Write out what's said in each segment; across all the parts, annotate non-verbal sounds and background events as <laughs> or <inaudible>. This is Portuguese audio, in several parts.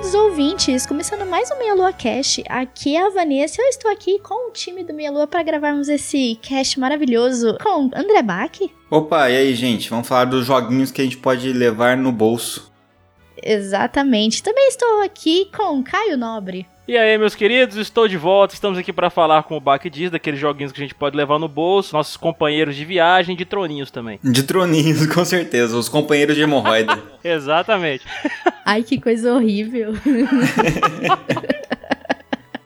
Queridos ouvintes! Começando mais um Meia Lua Cast. Aqui é a Vanessa. Eu estou aqui com o time do Meia Lua para gravarmos esse cast maravilhoso com André Bach. Opa, e aí, gente? Vamos falar dos joguinhos que a gente pode levar no bolso. Exatamente. Também estou aqui com Caio Nobre. E aí, meus queridos, estou de volta. Estamos aqui para falar com o Bach diz, daqueles joguinhos que a gente pode levar no bolso, nossos companheiros de viagem, de troninhos também. De troninhos, <laughs> com certeza. Os companheiros de hemorroida. <laughs> Exatamente. Ai, que coisa horrível.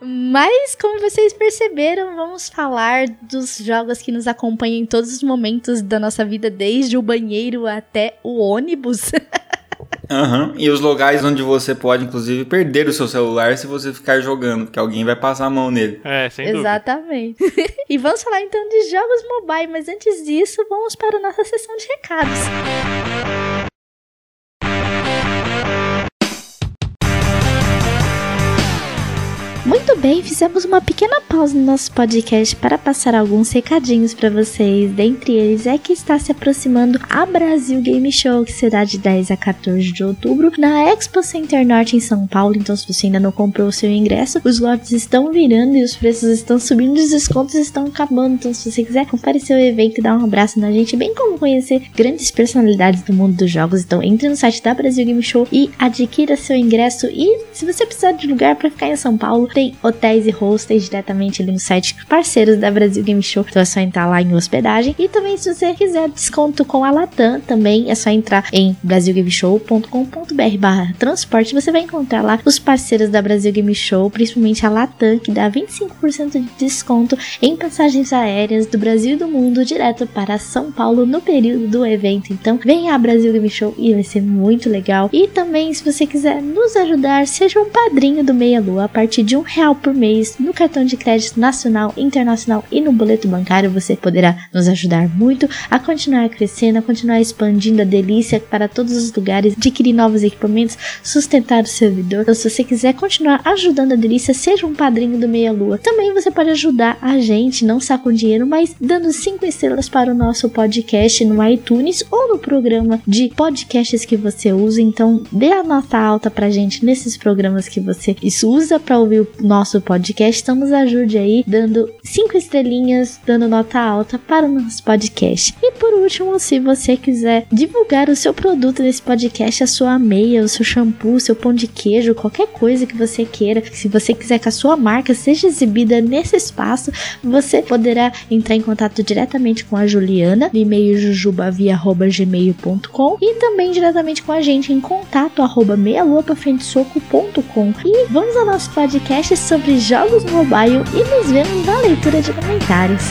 Mas, como vocês perceberam, vamos falar dos jogos que nos acompanham em todos os momentos da nossa vida, desde o banheiro até o ônibus. <laughs> Aham, uhum. e os lugares onde você pode, inclusive, perder o seu celular se você ficar jogando, porque alguém vai passar a mão nele. É, sem dúvida. Exatamente. <laughs> e vamos falar então de jogos mobile, mas antes disso, vamos para a nossa sessão de recados. Muito bem, fizemos uma pequena pausa no nosso podcast para passar alguns recadinhos para vocês. Dentre eles é que está se aproximando a Brasil Game Show, que será de 10 a 14 de outubro, na Expo Center Norte em São Paulo. Então, se você ainda não comprou o seu ingresso, os lotes estão virando e os preços estão subindo, os descontos estão acabando. Então, se você quiser comparecer ao evento e dar um abraço na gente, bem como conhecer grandes personalidades do mundo dos jogos, então entre no site da Brasil Game Show e adquira seu ingresso. E se você precisar de lugar para ficar em São Paulo, tem hotéis e hostels diretamente ali no site parceiros da Brasil Game Show. Então é só entrar lá em hospedagem. E também, se você quiser desconto com a Latam, também é só entrar em brasilgameshow.com.br barra transporte. Você vai encontrar lá os parceiros da Brasil Game Show, principalmente a Latam, que dá 25% de desconto em passagens aéreas do Brasil e do mundo direto para São Paulo no período do evento. Então, venha a Brasil Game Show e vai ser muito legal. E também, se você quiser nos ajudar, seja um padrinho do Meia Lua a partir de um real por mês no cartão de crédito nacional, internacional e no boleto bancário. Você poderá nos ajudar muito a continuar crescendo, a continuar expandindo a delícia para todos os lugares, adquirir novos equipamentos, sustentar o servidor. Então, se você quiser continuar ajudando a delícia, seja um padrinho do Meia Lua. Também você pode ajudar a gente, não só com dinheiro, mas dando cinco estrelas para o nosso podcast no iTunes ou no programa de podcasts que você usa. Então, dê a nota alta pra gente nesses programas que você usa para ouvir o nosso nosso podcast, então nos ajude aí dando cinco estrelinhas, dando nota alta para o nosso podcast. E por último, se você quiser divulgar o seu produto nesse podcast, a sua meia, o seu shampoo, o seu pão de queijo, qualquer coisa que você queira, se você quiser que a sua marca seja exibida nesse espaço, você poderá entrar em contato diretamente com a Juliana e-mail jujubavia@gmail.com e também diretamente com a gente em contato arroba. E vamos ao nosso podcast sobre jogos mobile e nos vemos na leitura de comentários.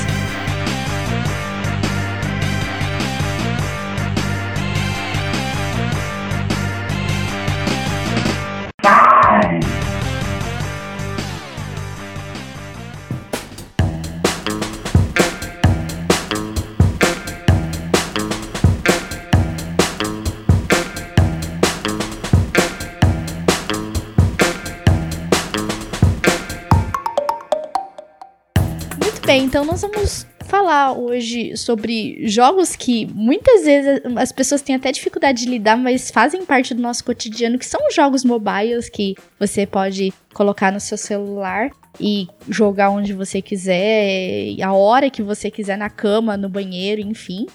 Então nós vamos falar hoje sobre jogos que muitas vezes as pessoas têm até dificuldade de lidar, mas fazem parte do nosso cotidiano, que são jogos mobiles que você pode colocar no seu celular e jogar onde você quiser, a hora que você quiser, na cama, no banheiro, enfim.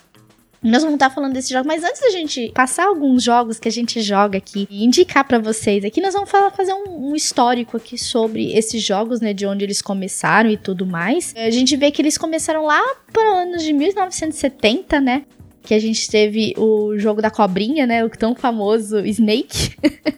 Nós vamos estar falando desse jogo, mas antes da gente passar alguns jogos que a gente joga aqui e indicar para vocês aqui, nós vamos falar, fazer um, um, histórico aqui sobre esses jogos, né, de onde eles começaram e tudo mais. A gente vê que eles começaram lá para anos de 1970, né? Que a gente teve o jogo da cobrinha, né? O tão famoso Snake.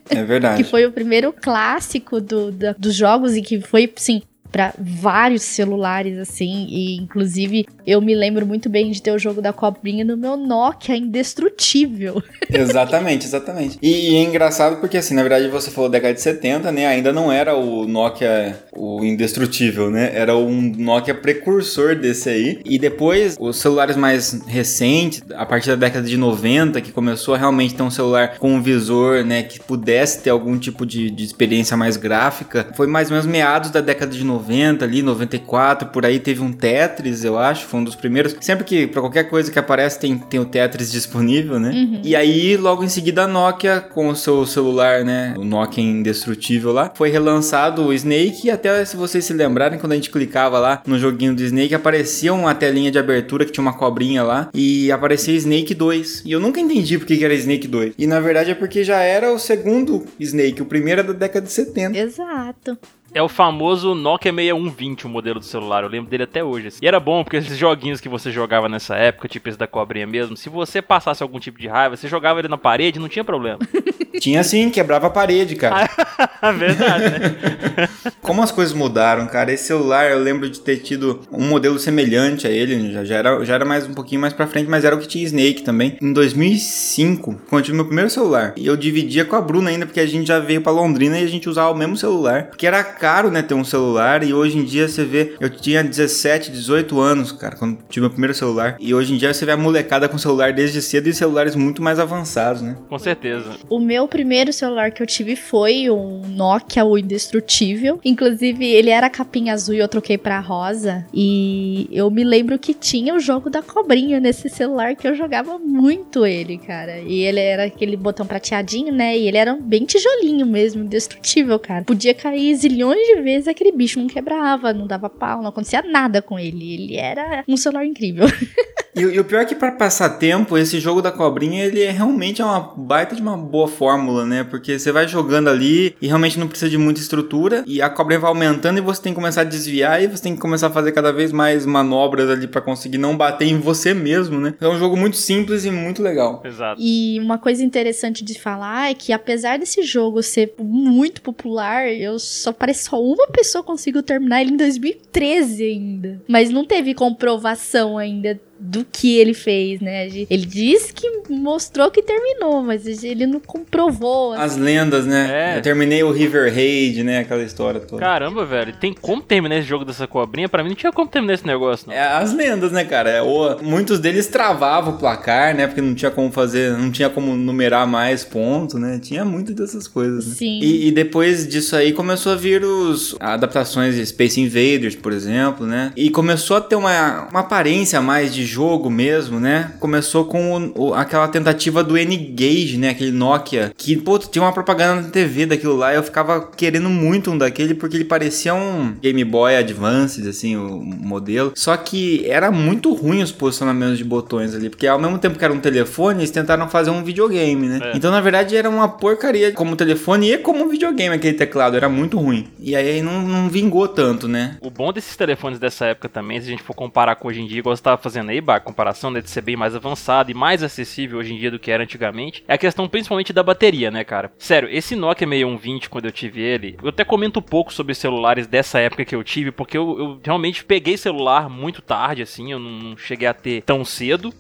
É verdade. <laughs> que foi o primeiro clássico do, do, dos jogos e que foi, sim, para vários celulares, assim, e inclusive eu me lembro muito bem de ter o jogo da cobrinha no meu Nokia indestrutível. <laughs> Exatamente, exatamente. E, e, é engraçado porque, assim, na verdade você falou década de 70, né? Ainda não era o Nokia o indestrutível, né? Era um Nokia precursor desse aí. E depois, os celulares mais recentes, a partir da década de 90, que começou a realmente ter um celular com um visor, né? Que pudesse ter algum tipo de, de experiência mais gráfica, foi mais ou menos meados da década de 90, ali, 94, por aí teve um Tetris, eu acho, foi um dos primeiros. Sempre que, para qualquer coisa que aparece, tem, tem o Tetris disponível, né? Uhum. E aí, logo em seguida, a Nokia, com o seu celular, né? O Nokia indestrutível lá, foi relançado o Snake. E até se vocês se lembrarem, quando a gente clicava lá no joguinho do Snake, aparecia uma telinha de abertura que tinha uma cobrinha lá. E aparecia Snake 2. E eu nunca entendi porque que era Snake 2. E na verdade é porque já era o segundo Snake, o primeiro é da década de 70. Exato. É o famoso Nokia 6120, o modelo do celular. Eu lembro dele até hoje. Assim. E era bom, porque esses joguinhos que você jogava nessa época, tipo esse da cobrinha mesmo, se você passasse algum tipo de raiva, você jogava ele na parede, não tinha problema. <laughs> Tinha sim, quebrava a parede, cara. <laughs> Verdade, né? <laughs> Como as coisas mudaram, cara. Esse celular, eu lembro de ter tido um modelo semelhante a ele, já, já, era, já era mais um pouquinho mais pra frente, mas era o que tinha Snake também. Em 2005, quando eu tive meu primeiro celular, e eu dividia com a Bruna ainda, porque a gente já veio pra Londrina e a gente usava o mesmo celular, porque era caro, né, ter um celular. E hoje em dia você vê, eu tinha 17, 18 anos, cara, quando tive meu primeiro celular. E hoje em dia você vê a molecada com celular desde cedo e celulares muito mais avançados, né? Com certeza. O meu primeiro celular que eu tive foi um Nokia, o indestrutível. Inclusive, ele era capinha azul e eu troquei pra rosa. E eu me lembro que tinha o jogo da cobrinha nesse celular que eu jogava muito ele, cara. E ele era aquele botão prateadinho, né? E ele era bem tijolinho mesmo, indestrutível, cara. Podia cair zilhões de vezes vezes aquele bicho não quebrava, não dava pau, não acontecia nada com ele. Ele era um celular incrível. <laughs> E, e, o pior é que para passar tempo, esse jogo da cobrinha, ele é realmente é uma baita de uma boa fórmula, né? Porque você vai jogando ali e realmente não precisa de muita estrutura e a cobrinha vai aumentando e você tem que começar a desviar e você tem que começar a fazer cada vez mais manobras ali para conseguir não bater em você mesmo, né? É um jogo muito simples e muito legal. Exato. E uma coisa interessante de falar é que apesar desse jogo ser muito popular, eu só parece só uma pessoa conseguiu terminar ele em 2013 ainda. Mas não teve comprovação ainda do que ele fez, né? Ele disse que mostrou que terminou, mas ele não comprovou. Assim. As lendas, né? É. Eu terminei o River Raid, né? Aquela história toda. Caramba, velho. Tem como terminar esse jogo dessa cobrinha? Pra mim não tinha como terminar esse negócio, não. É as lendas, né, cara? É, ou, muitos deles travavam o placar, né? Porque não tinha como fazer, não tinha como numerar mais pontos, né? Tinha muito dessas coisas, né? Sim. E, e depois disso aí começou a vir os adaptações de Space Invaders, por exemplo, né? E começou a ter uma, uma aparência mais de jogo mesmo, né? Começou com o, o, aquela tentativa do N-Gage, né? Aquele Nokia, que, pô, tinha uma propaganda na TV daquilo lá, e eu ficava querendo muito um daquele, porque ele parecia um Game Boy Advance, assim, o modelo. Só que era muito ruim os posicionamentos de botões ali, porque ao mesmo tempo que era um telefone, eles tentaram fazer um videogame, né? É. Então, na verdade, era uma porcaria como telefone e como videogame aquele teclado, era muito ruim. E aí não, não vingou tanto, né? O bom desses telefones dessa época também, se a gente for comparar com hoje em dia, igual você tava fazendo aí, Bar, comparação né, de ser bem mais avançado e mais acessível hoje em dia do que era antigamente, é a questão principalmente da bateria, né, cara? Sério, esse Nokia 6120, quando eu tive ele, eu até comento um pouco sobre celulares dessa época que eu tive, porque eu, eu realmente peguei celular muito tarde, assim, eu não, não cheguei a ter tão cedo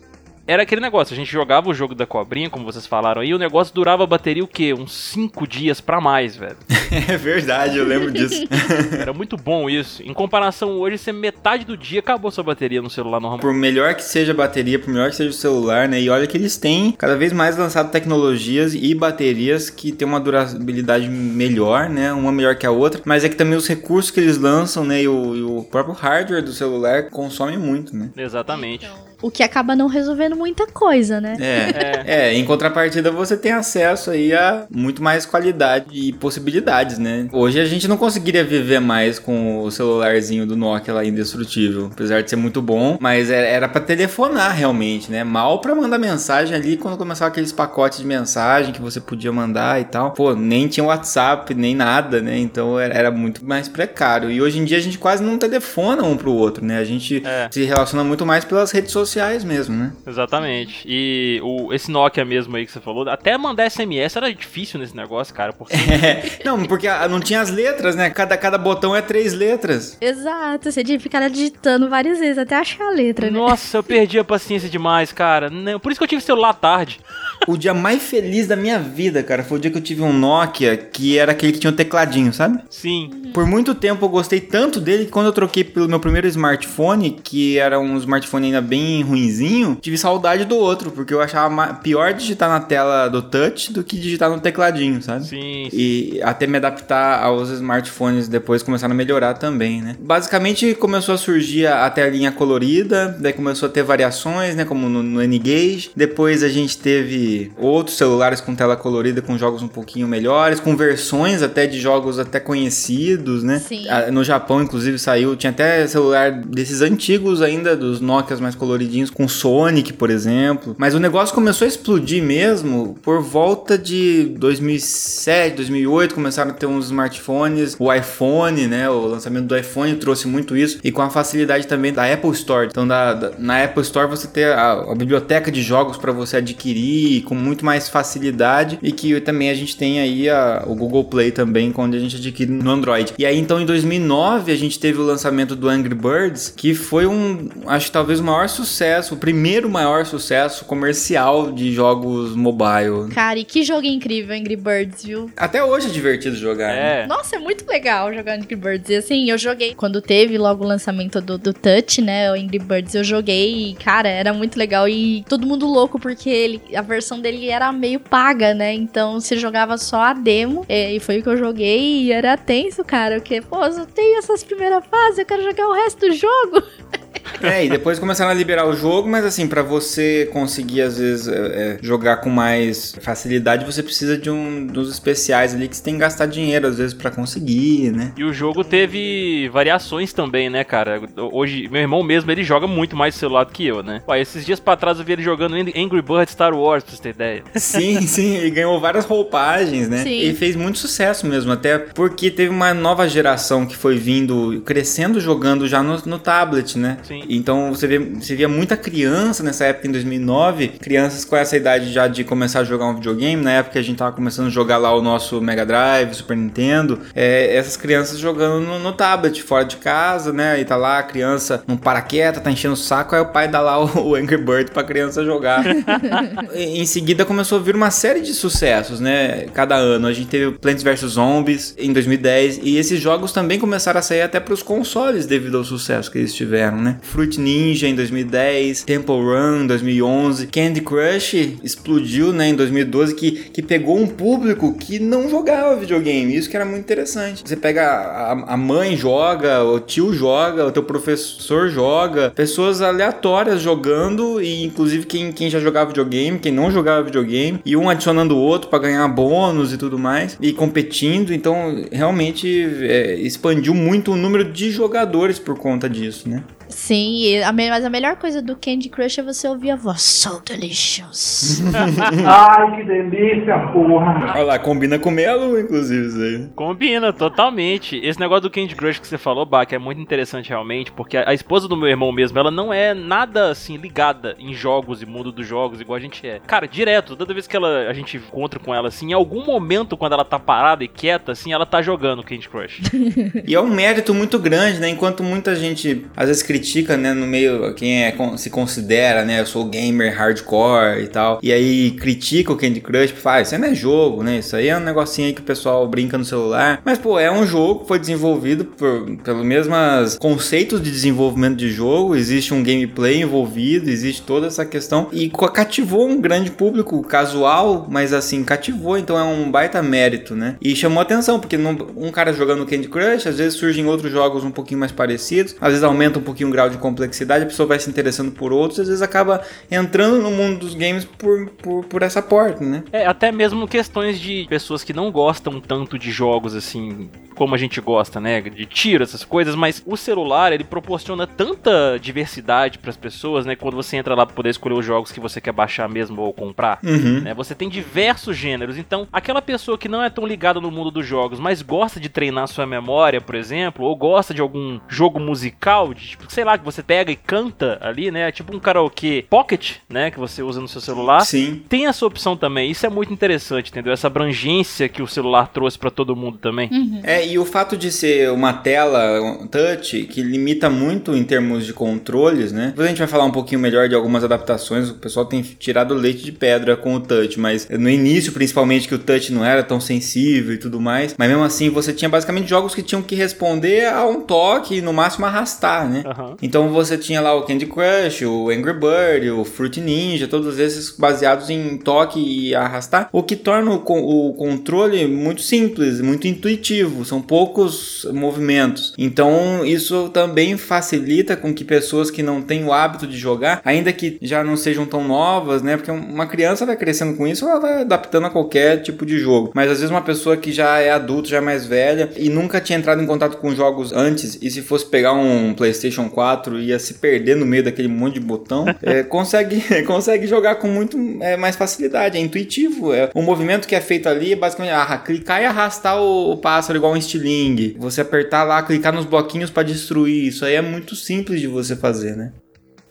era aquele negócio, a gente jogava o jogo da cobrinha, como vocês falaram aí, e o negócio durava a bateria o quê? Uns 5 dias para mais, velho. <laughs> é verdade, eu lembro disso. <laughs> era muito bom isso. Em comparação hoje, você metade do dia acabou sua bateria no celular normal. Por melhor que seja a bateria, por melhor que seja o celular, né? E olha que eles têm cada vez mais lançado tecnologias e baterias que têm uma durabilidade melhor, né? Uma melhor que a outra, mas é que também os recursos que eles lançam, né? E o, e o próprio hardware do celular consome muito, né? Exatamente. Então... O que acaba não resolvendo muita coisa, né? É, é. é, em contrapartida você tem acesso aí a muito mais qualidade e possibilidades, né? Hoje a gente não conseguiria viver mais com o celularzinho do Nokia lá indestrutível, apesar de ser muito bom, mas é, era para telefonar realmente, né? Mal para mandar mensagem ali quando começava aqueles pacotes de mensagem que você podia mandar e tal. Pô, nem tinha WhatsApp, nem nada, né? Então era muito mais precário. E hoje em dia a gente quase não telefona um pro outro, né? A gente é. se relaciona muito mais pelas redes sociais sociais mesmo, né? Exatamente. E o, esse Nokia mesmo aí que você falou, até mandar SMS era difícil nesse negócio, cara. Porque... <laughs> É, não, porque não tinha as letras, né? Cada, cada botão é três letras. Exato, você tinha que ficar digitando várias vezes até achar a letra, né? Nossa, eu perdi a paciência demais, cara. Por isso que eu tive celular tarde. O dia mais feliz da minha vida, cara, foi o dia que eu tive um Nokia que era aquele que tinha um tecladinho, sabe? Sim. Por muito tempo eu gostei tanto dele que quando eu troquei pelo meu primeiro smartphone, que era um smartphone ainda bem ruinzinho, tive saudade do outro, porque eu achava pior digitar na tela do touch do que digitar no tecladinho, sabe? Sim. E até me adaptar aos smartphones depois começaram a melhorar também, né? Basicamente começou a surgir a telinha colorida, daí começou a ter variações, né? Como no, no N-Gage. Depois a gente teve outros celulares com tela colorida com jogos um pouquinho melhores, com versões até de jogos até conhecidos, né? Sim. No Japão, inclusive, saiu, tinha até celular desses antigos ainda, dos Nokias mais coloridinhos, com Sonic, por exemplo. Mas o negócio começou a explodir mesmo por volta de 2007, 2008, começaram a ter uns smartphones, o iPhone, né? O lançamento do iPhone trouxe muito isso, e com a facilidade também da Apple Store. Então, da, da na Apple Store você tem a, a biblioteca de jogos para você adquirir com muito mais facilidade, e que também a gente tem aí a, o Google Play também, onde a gente adquire no Android. E aí, então, em 2009, a gente teve o lançamento do Angry Birds, que foi um, acho que talvez o maior sucesso, o primeiro maior sucesso comercial de jogos mobile. Cara, e que jogo incrível Angry Birds, viu? Até hoje é divertido jogar. É. Né? Nossa, é muito legal jogar Angry Birds. E assim, eu joguei quando teve logo o lançamento do, do Touch, né? O Angry Birds, eu joguei e, cara, era muito legal. E todo mundo louco, porque ele, a versão dele era meio paga, né? Então você jogava só a demo. E foi o que eu joguei e era tenso, cara. Porque, pô, eu tenho essas primeiras fases, eu quero jogar o resto do jogo. <laughs> É, e depois começaram a liberar o jogo, mas assim, para você conseguir às vezes é, é, jogar com mais facilidade, você precisa de um dos especiais ali que você tem que gastar dinheiro às vezes para conseguir, né? E o jogo teve variações também, né, cara? Hoje, meu irmão mesmo, ele joga muito mais celular do que eu, né? Pô, esses dias pra trás eu vi ele jogando Angry Birds Star Wars, pra você ter ideia. <laughs> Sim, sim, ele ganhou várias roupagens, né? Sim. E fez muito sucesso mesmo, até porque teve uma nova geração que foi vindo, crescendo jogando já no, no tablet, né? Sim. Então você, vê, você via muita criança nessa época, em 2009, crianças com essa idade já de começar a jogar um videogame. Na época a gente tava começando a jogar lá o nosso Mega Drive, Super Nintendo. É, essas crianças jogando no, no, tablet, fora de casa, né? E tá lá a criança não para quieta, tá enchendo o saco, aí o pai dá lá o, o Angry Bird pra criança jogar. <laughs> em seguida começou a vir uma série de sucessos, né? Cada ano. A gente teve Plants vs Zombies em 2010 e esses jogos também começaram a sair até pros consoles devido ao sucesso que eles tiveram, né? Fruit Ninja em 2010, Temple Run em 2011, Candy Crush explodiu, né, em 2012, que, que pegou um público que não jogava videogame, isso que era muito interessante. Você pega a, a mãe joga, o tio joga, o teu professor joga, pessoas aleatórias jogando e inclusive quem, quem já jogava videogame, quem não jogava videogame, e um adicionando o outro para ganhar bônus e tudo mais, e competindo, então realmente é, expandiu muito o número de jogadores por conta disso, né? Sim, a, mas a melhor coisa do Candy Crush é você ouvir a voz So delicious. <laughs> Ai, que delícia, porra. Olha lá, combina com Melo, inclusive, isso aí. Combina, totalmente. Esse negócio do Candy Crush que você falou, Bach, é muito interessante realmente, porque a, a, esposa do meu irmão mesmo, ela não é nada, assim, ligada em jogos e mundo dos jogos, igual a gente é. Cara, direto, toda vez que ela, a gente encontra com ela, assim, em algum momento, quando ela tá parada e quieta, assim, ela tá jogando Candy Crush. <laughs> e é um mérito muito grande, né? Enquanto muita gente, às vezes, critica, né, no meio, quem é, se considera, né, eu sou gamer hardcore e tal, e aí critica o Candy Crush, fala, ah, isso não é jogo, né, isso aí é um negocinho aí que o pessoal brinca no celular, mas, pô, é um jogo foi desenvolvido por, pelos mesmos conceitos de desenvolvimento de jogo, existe um gameplay envolvido, existe toda essa questão, e cativou um grande público casual, mas assim, cativou, então é um baita mérito, né, e chamou atenção, porque um cara jogando Candy Crush, às vezes surgem outros jogos um pouquinho mais parecidos, às vezes aumenta um pouquinho o grau de complexidade, a pessoa vai se interessando por outros, às vezes acaba entrando no mundo dos games por, por, por essa porta, né? É, até mesmo questões de pessoas que não gostam tanto de jogos assim como a gente gosta, né? De tiro, essas coisas, mas o celular, ele proporciona tanta diversidade para as pessoas, né? Quando você entra lá para poder escolher os jogos que você quer baixar mesmo ou comprar, Uhum. né? Você tem diversos gêneros. Então, aquela pessoa que não é tão ligada no mundo dos jogos, mas gosta de treinar sua memória, por exemplo, ou gosta de algum jogo musical, de, tipo, sei lá, que você pega e canta ali, né? Tipo um karaokê pocket, né? Que você usa no seu celular. Sim. Tem essa opção também. Isso é muito interessante, entendeu? Essa abrangência que o celular trouxe pra todo mundo também. É, e o fato de ser uma tela um touch que limita muito em termos de controles, né? Depois a gente vai falar um pouquinho melhor de algumas adaptações. O pessoal tem tirado leite de pedra com o touch, mas no início, principalmente, que o touch não era tão sensível e tudo mais. Mas mesmo assim, você tinha basicamente jogos que tinham que responder a um toque e no máximo arrastar, né? Então você tinha lá o Candy Crush, o Angry Bird, o Fruit Ninja, todos esses baseados em toque e arrastar, o que torna o, o controle muito simples, muito intuitivo, são poucos movimentos. Então isso também facilita com que pessoas que não têm o hábito de jogar, ainda que já não sejam tão novas, né? Porque uma criança vai crescendo com isso, ela vai adaptando a qualquer tipo de jogo. Mas às vezes uma pessoa que já é adulta, já é mais velha e nunca tinha entrado em contato com jogos antes, e se fosse pegar um PlayStation 4 ia se perder no meio daquele monte de botão, <laughs> é, consegue, <laughs> consegue jogar com muito é, mais facilidade. É intuitivo. É, o movimento que é feito ali é basicamente ah, clicar e arrastar o, o pássaro igual um estilingue. Você apertar lá, clicar nos bloquinhos para destruir. Isso aí é muito simples de você fazer, né?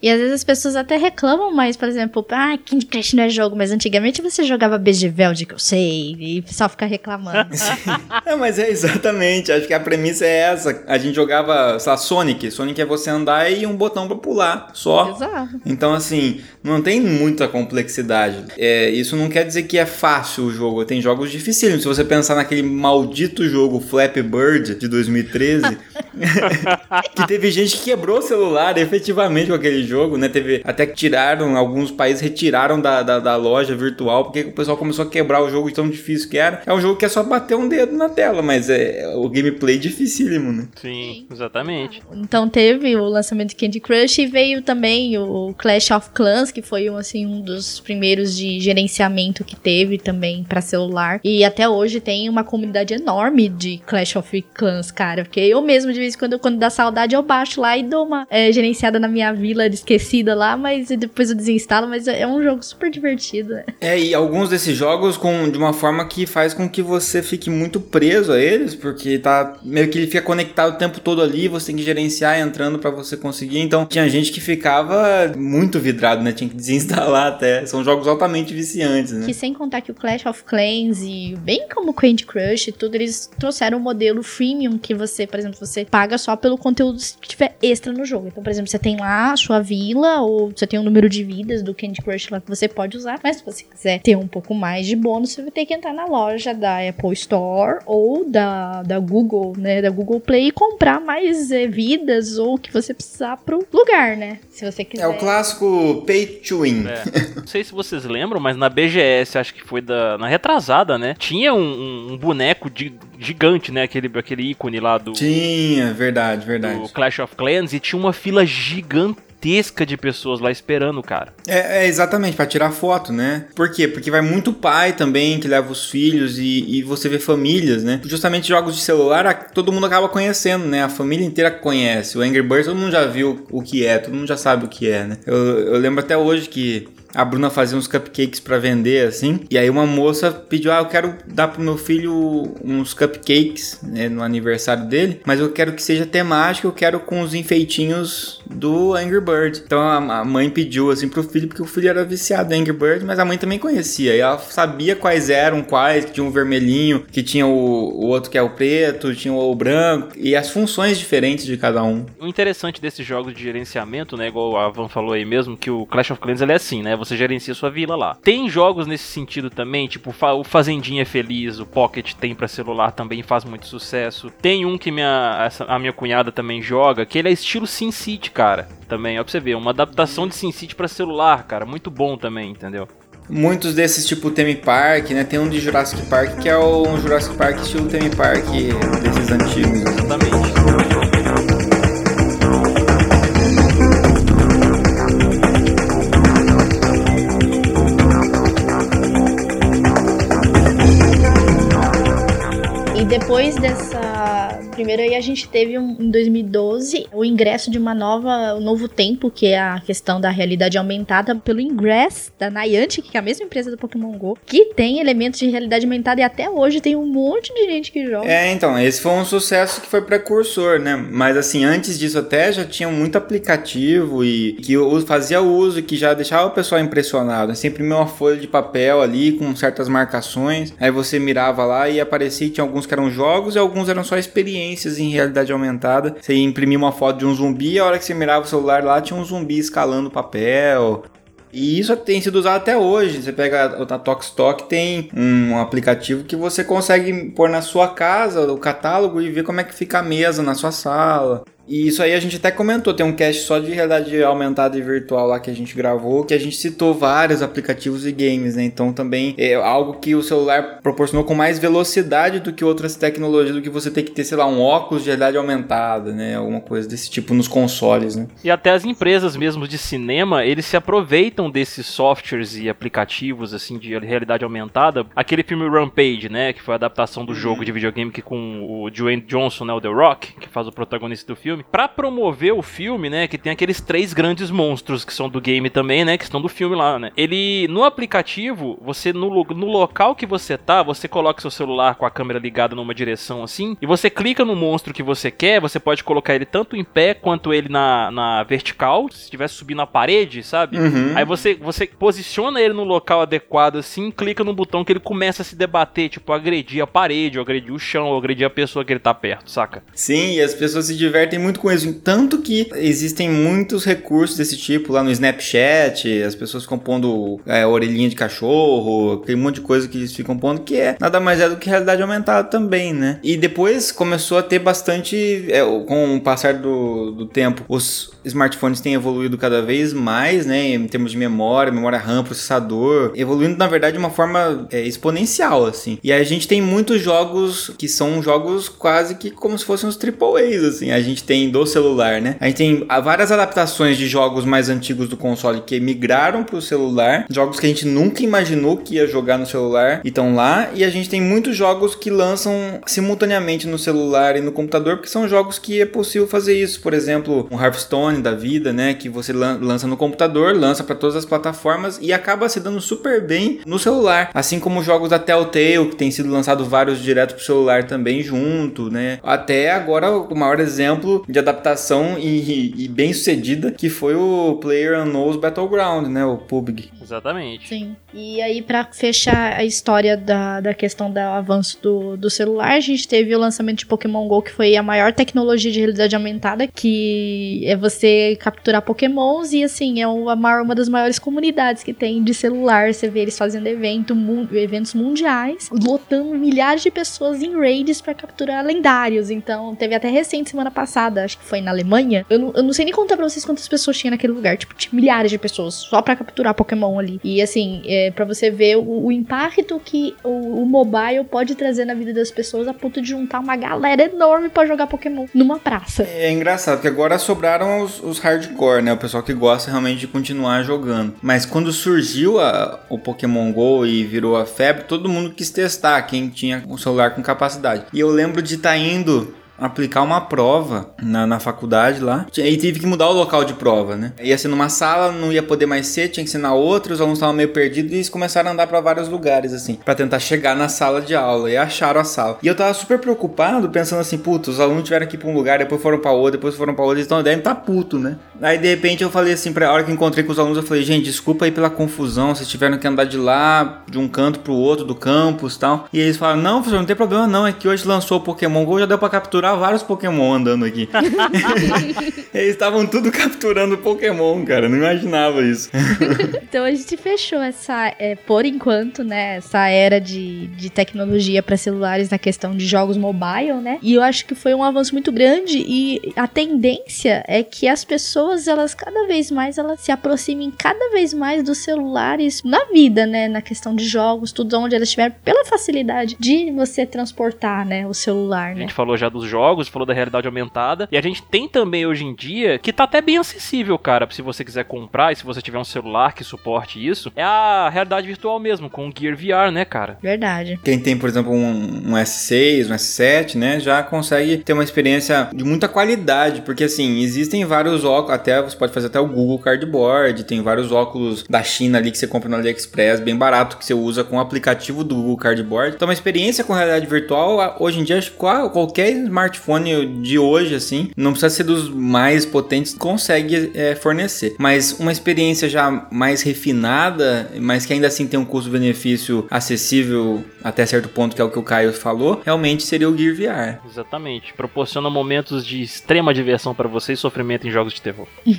E às vezes as pessoas até reclamam mais, por exemplo, ah, Candy Crush não é jogo, mas antigamente você jogava Beijeveld, que eu sei, e pessoal fica reclamando. <laughs> É, mas é exatamente. Acho que a premissa é essa. A gente jogava, sei lá, Sonic. Sonic é você andar e um botão pra pular só. Exato. Então, assim, não tem muita complexidade. É, isso não quer dizer que é fácil o jogo. Tem jogos dificílimos. Se você pensar naquele maldito jogo Flappy Bird de 2013, <laughs> que teve gente que quebrou o celular efetivamente com aquele jogo, né? Teve até que tiraram, alguns países retiraram da, da, da loja virtual porque o pessoal começou a quebrar o jogo de tão difícil que era. É um jogo que é só bater um dedo na tela, mas é o gameplay dificílimo, né? Sim, exatamente. Então teve o lançamento de Candy Crush e veio também o Clash of Clans, que foi um, assim, um dos primeiros de gerenciamento que teve também pra celular. E até hoje tem uma comunidade enorme de Clash of Clans, cara. Porque eu mesmo, de vez em quando, quando dá saudade, eu baixo lá e dou uma é, gerenciada na minha vila esquecida lá, mas depois eu desinstalo. Mas é um jogo super divertido. né? É, e alguns desses jogos com, de uma forma que faz com que você fique muito preso a eles, porque tá meio que ele fica conectado o tempo todo ali, você tem que gerenciar entrando pra você conseguir. Então tinha gente que ficava muito vidrado, né? Tinha que <laughs> desinstalar até. São jogos altamente viciantes, né? Que sem contar que o Clash of Clans e bem como o Candy Crush e tudo, eles trouxeram o modelo freemium que você, por exemplo, você paga só pelo conteúdo que tiver extra no jogo. Então, por exemplo, você tem lá a sua vila ou você tem um número de vidas do Candy Crush lá que você pode usar, mas se você quiser ter um pouco mais de bônus, você vai ter que entrar na loja da Apple Store ou da, da Google, né, da Google Play e comprar mais eh, vidas ou o que você precisar pro lugar, né? Se você quiser. É o clássico pay to win. É. Não sei se vocês lembram, mas na BGS, acho que foi da, na retrasada, né? Tinha um, um- boneco de- gigante, né? Aquele, aquele ícone lá do, Tinha, verdade, do verdade. Clash of Clans e tinha uma fila gigantesca de pessoas lá esperando, cara. É, é exatamente, pra tirar foto, né? Por quê? Porque vai muito pai também que leva os filhos e, e você vê famílias, né? Justamente jogos de celular, todo mundo acaba conhecendo, né? A família inteira conhece. O Angry Birds todo mundo já viu o que é, todo mundo já sabe o que é, né? Eu, eu lembro até hoje que a Bruna fazia uns cupcakes pra vender, assim. E aí uma moça pediu, ah, eu quero dar pro meu filho uns cupcakes, né, no aniversário dele. Mas eu quero que seja temático, eu quero com os enfeitinhos do Angry Bird. Então a, mãe pediu, assim, pro filho, porque o filho era viciado em Angry Bird, mas a mãe também conhecia. E ela sabia quais eram, quais, que tinha um vermelhinho, que tinha o, o outro que é o preto, tinha o branco. E as funções diferentes de cada um. O interessante desses jogos de gerenciamento, né, igual a Van falou aí mesmo, que o Clash of Clans ele é assim, né? Você gerencia sua vila lá. Tem jogos nesse sentido também, tipo o Fazendinha Feliz, o Pocket tem pra celular também faz muito sucesso. Tem um que minha, essa- a minha cunhada também joga, que ele é estilo SimCity, cara. Também, ó pra você ver, uma adaptação de SimCity pra celular, cara, muito bom também, entendeu? Muitos desses, tipo Theme Park, né? Tem um de Jurassic Park que é o um Jurassic Park estilo Theme Park desses antigos. Exatamente. Depois dessa. Primeiro aí a gente teve um, em 2012 o ingresso de uma nova, um novo tempo, que é a questão da realidade aumentada pelo Ingress da Niantic, que é a mesma empresa do Pokémon GO, que tem elementos de realidade aumentada e até hoje tem um monte de gente que joga. É, então, esse foi um sucesso que foi precursor, né? Mas assim, antes disso até já tinha muito aplicativo e que fazia uso que já deixava o pessoal impressionado. Você imprimia uma folha de papel ali com certas marcações, aí você mirava lá e aparecia tinha alguns que eram jogos e alguns eram só experiências em realidade aumentada. Você imprimia uma foto de um zumbi e a hora que você mirava o celular lá tinha um zumbi escalando papel. E isso tem sido usado até hoje. Você pega a Tokstok, tem um aplicativo que você consegue pôr na sua casa o catálogo e ver como é que fica a mesa na sua sala. E isso aí a gente até comentou, tem um cast só de realidade aumentada e virtual lá que a gente gravou, que a gente citou vários aplicativos e games, né? Então também é algo que o celular proporcionou com mais velocidade do que outras tecnologias, do que você ter que ter, sei lá, um óculos de realidade aumentada, né? Alguma coisa desse tipo nos consoles, né? E até as empresas mesmo de cinema, eles se aproveitam desses softwares e aplicativos, assim, de realidade aumentada. Aquele filme Rampage, né? Que foi a adaptação do jogo de videogame que com o Dwayne Johnson, né? O The Rock, que faz o protagonista do filme filme. Para promover o filme, né, que tem aqueles três grandes monstros que são do game também, né, que estão do filme lá, né. Ele no aplicativo, você no, no local que você tá, você coloca seu celular com a câmera ligada numa direção assim, e você clica no monstro que você quer, você pode colocar ele tanto em pé quanto ele na, na vertical, se estivesse subindo a parede, sabe? Uhum. Aí você você posiciona ele no local adequado assim, clica no botão que ele começa a se debater, tipo agredir a parede, ou agredir o chão, ou agredir a pessoa que ele tá perto, saca? Sim, e as pessoas se divertem muito com isso. Tanto que existem muitos recursos desse tipo lá no Snapchat, as pessoas ficam pondo é, orelhinha de cachorro, tem um monte de coisa que eles ficam pondo que é nada mais é do que realidade aumentada também, né? E depois começou a ter bastante, é, com o passar do, do tempo, os smartphones têm evoluído cada vez mais, né? Em termos de memória, memória RAM, processador, evoluindo na verdade de uma forma é, exponencial, assim. E a gente tem muitos jogos que são jogos quase que como se fossem os AAAs, assim. A gente tem do celular, né? A gente tem várias adaptações de jogos mais antigos do console que migraram para o celular, jogos que a gente nunca imaginou que ia jogar no celular e estão lá, e a gente tem muitos jogos que lançam simultaneamente no celular e no computador, porque são jogos que é possível fazer isso, por exemplo, um Hearthstone da vida, né, que você lança no computador, lança para todas as plataformas e acaba se dando super bem no celular, assim como jogos da Telltale que tem sido lançado vários direto pro celular também junto, né? Até agora o maior exemplo de adaptação e, e, bem sucedida, que foi o Player Unknown's Battleground, né? O PUBG. Exatamente. Sim. E aí, para fechar a história da, da questão do avanço do, do celular, a gente teve o lançamento de Pokémon GO, que foi a maior tecnologia de realidade aumentada, que é você capturar Pokémons e, assim, é uma, uma das maiores comunidades que tem de celular. Você vê eles fazendo evento, mu eventos mundiais, lotando milhares de pessoas em raids para capturar lendários. Então, teve até recente, semana passada, acho que foi na Alemanha. Eu não, eu não sei nem contar pra vocês quantas pessoas tinha naquele lugar. Tipo, tinha milhares de pessoas só para capturar Pokémon ali. E, assim, é, é, para você ver o, o, impacto que o, o, mobile pode trazer na vida das pessoas a ponto de juntar uma galera enorme para jogar Pokémon numa praça. É engraçado, porque agora sobraram os, os, hardcore, né? O pessoal que gosta realmente de continuar jogando. Mas quando surgiu a, o Pokémon GO e virou a febre, todo mundo quis testar quem tinha um celular com capacidade. E eu lembro de estar tá indo aplicar uma prova na, na faculdade lá. E tive que mudar o local de prova, né? Ia ser numa sala, não ia poder mais ser, tinha que ser na outra, os alunos estavam meio perdidos e eles começaram a andar para vários lugares, assim, para tentar chegar na sala de aula. E acharam a sala. E eu tava super preocupado, pensando assim, puto, os alunos tiveram que ir pra um lugar, depois foram pra outro, depois foram pra outro, estão devem tá puto, né? Aí de repente eu falei assim, pra hora que encontrei com os alunos, eu falei, gente, desculpa aí pela confusão, vocês tiveram que andar de lá, de um canto pro outro do campus e tal. E eles falaram, não, professor, não tem problema não, é que hoje lançou o Pokémon GO, já deu pra capturar vários Pokémon andando aqui. <laughs> Eles estavam tudo capturando Pokémon, cara. Não imaginava isso. <laughs> então a gente fechou essa, é, por enquanto, né? Essa era de, de tecnologia para celulares na questão de jogos mobile, né? E eu acho que foi um avanço muito grande e a tendência é que as pessoas, elas cada vez mais, elas se aproximem cada vez mais dos celulares na vida, né? Na questão de jogos, tudo onde elas estiverem, pela facilidade de você transportar, né? O celular, né? A gente falou já dos jogos jogos, falou da realidade aumentada. E a gente tem também hoje em dia, que tá até bem acessível, cara, se você quiser comprar e se você tiver um celular que suporte isso, é a realidade virtual mesmo, com o Gear VR, né, cara? Verdade. Quem tem, por exemplo, um, um S6, um S7, né, já consegue ter uma experiência de muita qualidade, porque assim, existem vários óculos, até você pode fazer até o Google Cardboard, tem vários óculos da China ali que você compra no AliExpress, bem barato, que você usa com o aplicativo do Google Cardboard. Então, uma experiência com realidade virtual, hoje em dia, acho que qualquer smartphone de hoje, assim, não precisa ser dos mais potentes, consegue é, fornecer. Mas uma experiência já mais refinada, mas que ainda assim tem um custo-benefício acessível até certo ponto, que é o que o Caio falou, realmente seria o Gear VR. Exatamente. Proporciona momentos de extrema diversão para você e sofrimento em jogos de terror. <laughs>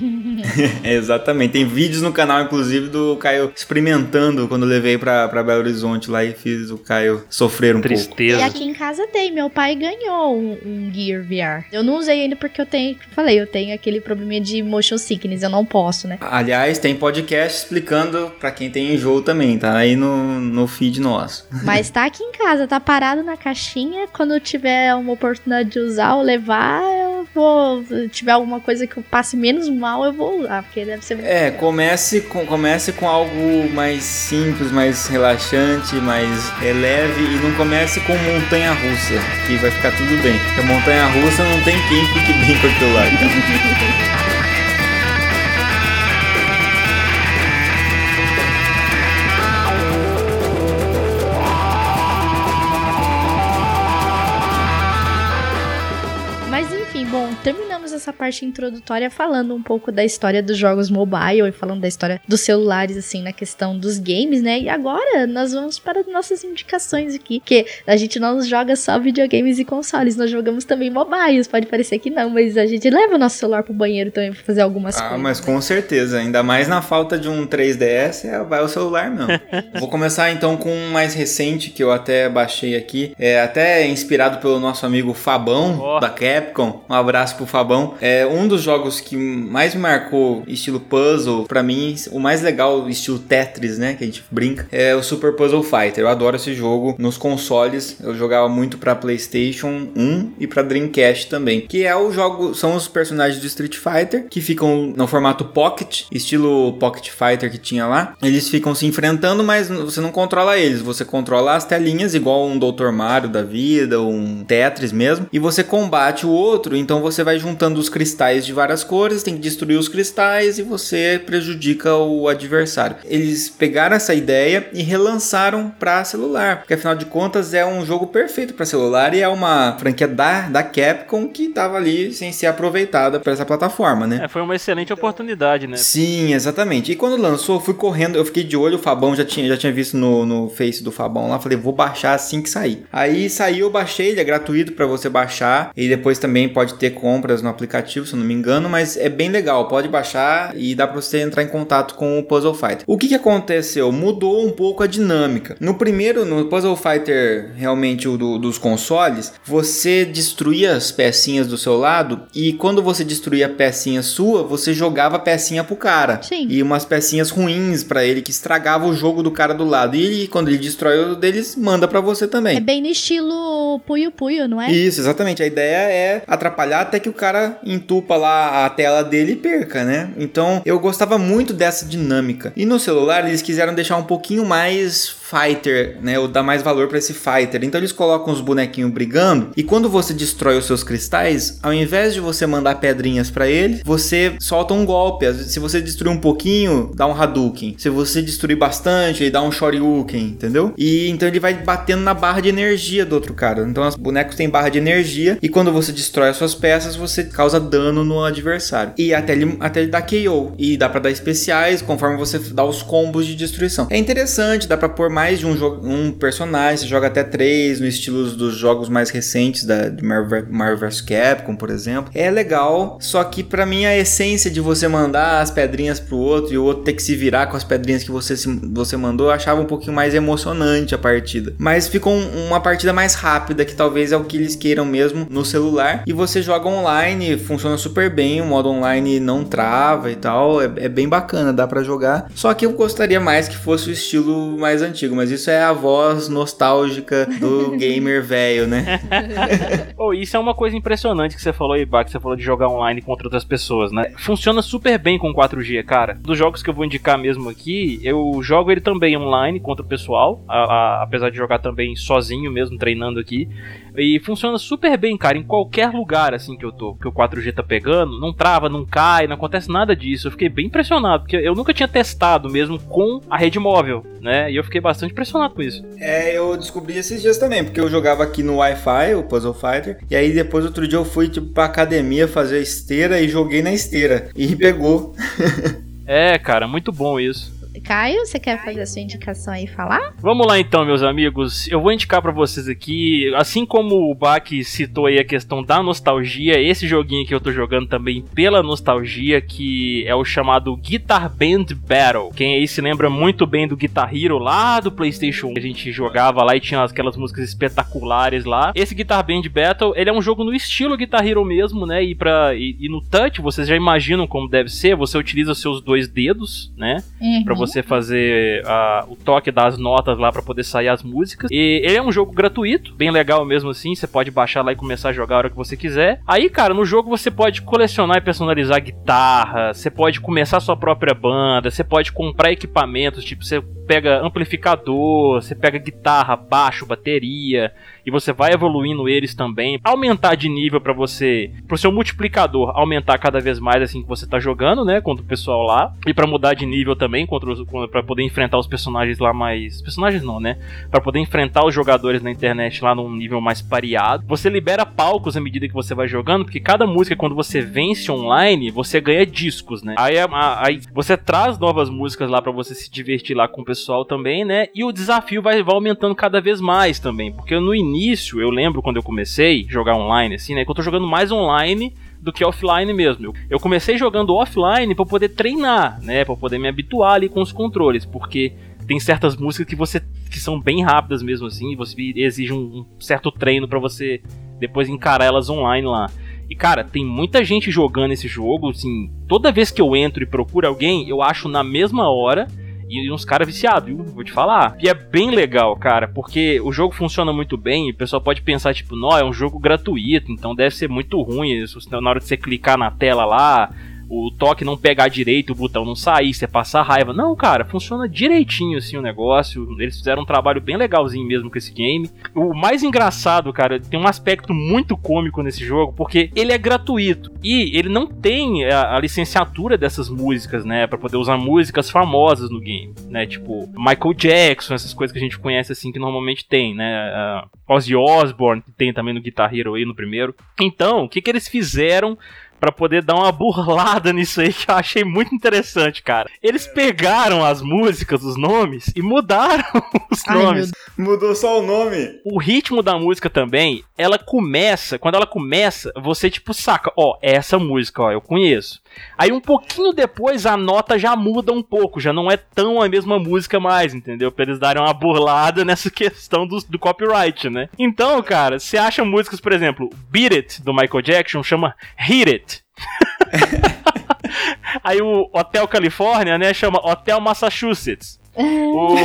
<laughs> Exatamente. Tem vídeos no canal, inclusive, do Caio experimentando quando eu levei pra, pra Belo Horizonte lá e fiz o Caio sofrer um Tristeza. pouco. E aqui em casa tem, meu pai ganhou um, um Gear VR. Eu não usei ainda porque eu tenho, falei, eu tenho aquele probleminha de motion sickness, eu não posso, né? Aliás, tem podcast explicando pra quem tem enjoo também, tá aí no, no feed nosso. Mas tá aqui em casa, tá parado na caixinha. Quando tiver uma oportunidade de usar ou levar, eu vou. Se tiver alguma coisa que eu passe menos mal, eu vou usar, porque deve ser muito É, legal. comece com, comece com algo mais simples, mais relaxante, mais é, leve e não comece com montanha russa, que vai ficar tudo bem. Porque a montanha russa não tem quem fique bem com aquilo lá. então. Essa parte introdutória falando um pouco da história dos jogos mobile e falando da história dos celulares, assim, na questão dos games, né? E agora nós vamos para nossas indicações aqui, que a gente não joga só videogames e consoles, nós jogamos também mobiles. Pode parecer que não, mas a gente leva o nosso celular pro banheiro também pra fazer algumas Ah, coisas. mas com certeza, ainda mais na falta de um 3DS, é, vai o celular mesmo. <laughs> Vou começar então com um mais recente que eu até baixei aqui, é até inspirado pelo nosso amigo Fabão Ó. da Capcom. Um abraço pro Fabão. É um dos jogos que mais me marcou estilo puzzle, pra mim, o mais legal estilo Tetris, né, que a gente brinca, é o Super Puzzle Fighter. Eu adoro esse jogo nos consoles. Eu jogava muito pra PlayStation 1 e pra Dreamcast também, que é o jogo são os personagens do Street Fighter que ficam no formato Pocket, estilo Pocket Fighter que tinha lá. Eles ficam se enfrentando, mas você não controla eles, você controla as telinhas igual um Dr. Mario da vida, um Tetris mesmo, e você combate o outro, então você vai juntando os cristais de várias cores, tem que destruir os cristais e você prejudica o adversário. Eles pegaram essa ideia e relançaram para celular, porque afinal de contas é um jogo perfeito para celular e é uma franquia da, da Capcom que tava ali sem ser aproveitada para essa plataforma, né? É, foi uma excelente oportunidade, né? Sim, exatamente. E quando lançou, eu fui correndo, eu fiquei de olho, o Fabão já tinha, já tinha visto no, no Face do Fabão lá, falei, vou baixar assim que sair. Aí saiu, eu baixei, ele é gratuito para você baixar, e depois também pode ter compras no aplicativo, se eu não me engano, mas é bem legal, pode baixar e dá pra você entrar em contato com o Puzzle Fighter. O que que aconteceu? Mudou um pouco a dinâmica. No primeiro, no Puzzle Fighter, realmente o do- dos consoles, você destruía as pecinhas do seu lado, e quando você destruía a pecinha sua, você jogava a pecinha pro cara. Sim. E umas pecinhas ruins pra ele que estragava o jogo do cara do lado. E ele, quando ele destrói o deles, manda pra você também. É bem no estilo Puyo Puyo, não é? Isso, exatamente. A ideia é atrapalhar até que o cara entupa lá a tela dele e perca, né? Então eu gostava muito dessa dinâmica. E no celular eles quiseram deixar um pouquinho mais fighter, né? Ou dar mais valor pra esse fighter. Então eles colocam os bonequinhos brigando e quando você destrói os seus cristais, ao invés de você mandar pedrinhas pra ele, você solta um golpe. Se você destruir um pouquinho, dá um Hadouken. Se você destruir bastante, ele dá um Shoryuken, entendeu? E então ele vai batendo na barra de energia do outro cara. Então os bonecos têm barra de energia e quando você destrói as suas peças, você causa dano no adversário. E até ele, até ele dar KO. E dá pra dar especiais conforme você dá os combos de destruição. É interessante, dá pra pôr mais de um, um personagem, você joga até três no estilo dos jogos mais recentes da de Marvel, Marvel vs Capcom, por exemplo. É legal, só que pra mim a essência de você mandar as pedrinhas pro outro e o outro ter que se virar com as pedrinhas que você, se- você mandou, eu achava um pouquinho mais emocionante a partida. Mas ficou um- uma partida mais rápida, que talvez é o que eles queiram mesmo no celular. E você joga online, funciona super bem, o modo online não trava e tal, é, é bem bacana, dá pra jogar. Só que eu gostaria mais que fosse o estilo mais antigo. Antigo, mas isso é a voz nostálgica do <laughs> gamer velho, né? <laughs> oh, isso é uma coisa impressionante que você falou aí, Bach, que você falou de jogar online contra outras pessoas, né? Funciona super bem com 4G, cara. Dos jogos que eu vou indicar mesmo aqui, eu jogo ele também online contra o pessoal, a, a, apesar de jogar também sozinho mesmo, treinando aqui. E funciona super bem, cara, em qualquer lugar assim que eu tô, que o 4G tá pegando, não trava, não cai, não acontece nada disso. Eu fiquei bem impressionado, porque eu nunca tinha testado mesmo com a rede móvel, né? E eu fiquei bastante impressionado com isso. É, eu descobri esses dias também, porque eu jogava aqui no Wi-Fi, o Puzzle Fighter, e aí depois outro dia eu fui tipo pra academia fazer esteira e joguei na esteira e pegou. <laughs> é, cara, muito bom isso. Caio, você quer fazer a sua indicação aí e falar? Vamos lá então, meus amigos. Eu vou indicar para vocês aqui, assim como o Bach citou aí a questão da nostalgia, esse joguinho que eu tô jogando também pela nostalgia, que é o chamado Guitar Band Battle. Quem aí se lembra muito bem do Guitar Hero lá do PlayStation 1, a gente jogava lá e tinha aquelas músicas espetaculares lá. Esse Guitar Band Battle, ele é um jogo no estilo Guitar Hero mesmo, né? E, pra, e, e no touch, vocês já imaginam como deve ser, você utiliza seus dois dedos, né? Uhum. Pra você fazer uh, o toque das notas lá para poder sair as músicas. E ele é um jogo gratuito, bem legal mesmo assim. Você pode baixar lá e começar a jogar a hora que você quiser. Aí, cara, no jogo você pode colecionar e personalizar guitarra, você pode começar sua própria banda, você pode comprar equipamentos, tipo, você pega amplificador, você pega guitarra, baixo, bateria, e você vai evoluindo eles também. Aumentar de nível para você, pro seu multiplicador aumentar cada vez mais assim que você tá jogando, né, contra o pessoal lá, e para mudar de nível também para poder enfrentar os personagens lá mais, personagens não, né, para poder enfrentar os jogadores na internet lá num nível mais pareado. Você libera palcos à medida que você vai jogando, porque cada música quando você vence online, você ganha discos, né? Aí, aí você traz novas músicas lá para você se divertir lá com o pessoal pessoal também, né? E o desafio vai, vai aumentando cada vez mais também. Porque no início, eu lembro quando eu comecei a jogar online, assim, né? Que eu tô jogando mais online do que offline mesmo. Eu comecei jogando offline para poder treinar, né? Para poder me habituar ali com os controles, porque tem certas músicas que você que são bem rápidas mesmo assim, você exige um, um certo treino para você depois encarar elas online lá. E cara, tem muita gente jogando esse jogo, assim, toda vez que eu entro e procuro alguém, eu acho na mesma hora e uns caras viciados, viu? Vou te falar. E é bem legal, cara, porque o jogo funciona muito bem. E o pessoal pode pensar, tipo, não, é um jogo gratuito, então deve ser muito ruim. Isso, na hora de você clicar na tela lá, o toque não pegar direito, o botão não sair, você passar raiva. Não, cara, funciona direitinho assim o negócio. Eles fizeram um trabalho bem legalzinho mesmo com esse game. O mais engraçado, cara, tem um aspecto muito cômico nesse jogo, porque ele é gratuito e ele não tem a, a licenciatura dessas músicas, né, para poder usar músicas famosas no game, né, tipo Michael Jackson, essas coisas que a gente conhece assim que normalmente tem, né, uh, Ozzy Osbourne, que tem também no Guitar Hero aí no primeiro. Então, o que que eles fizeram para poder dar uma burlada <laughs> nisso aí que eu achei muito interessante, cara. Eles pegaram as músicas, os nomes e mudaram <laughs> os Ai, nomes. Mudou só o nome. O ritmo da música também, ela começa, quando ela começa, você tipo saca, ó, essa música, ó, eu conheço. Aí um pouquinho depois a nota já muda um pouco, já não é tão a mesma música mais, entendeu? Pra eles darem uma burlada <laughs> nessa questão do, do copyright, né? Então, cara, você acha músicas, por exemplo, Beat It do Michael Jackson chama Hit It. <laughs> Aí o Hotel Califórnia, né, chama Hotel Massachusetts. O,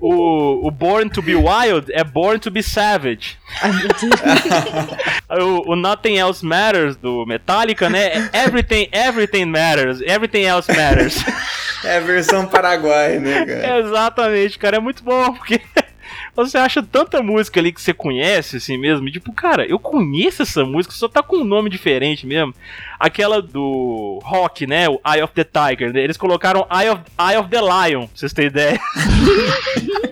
<laughs> o, o, Born to be Wild é Born to be Savage. <laughs> o, o, Nothing Else Matters do Metallica, né? É everything, everything matters. Everything else matters. É a versão paraguai, né, cara? Exatamente, cara. É muito bom, porque você acha tanta música ali que você conhece, assim mesmo. E, tipo, cara, eu conheço essa música, só tá com um nome diferente mesmo. Aquela do rock, né? O Eye of the Tiger. Né? Eles colocaram Eye of, Eye of the Lion, pra vocês terem ideia. <laughs>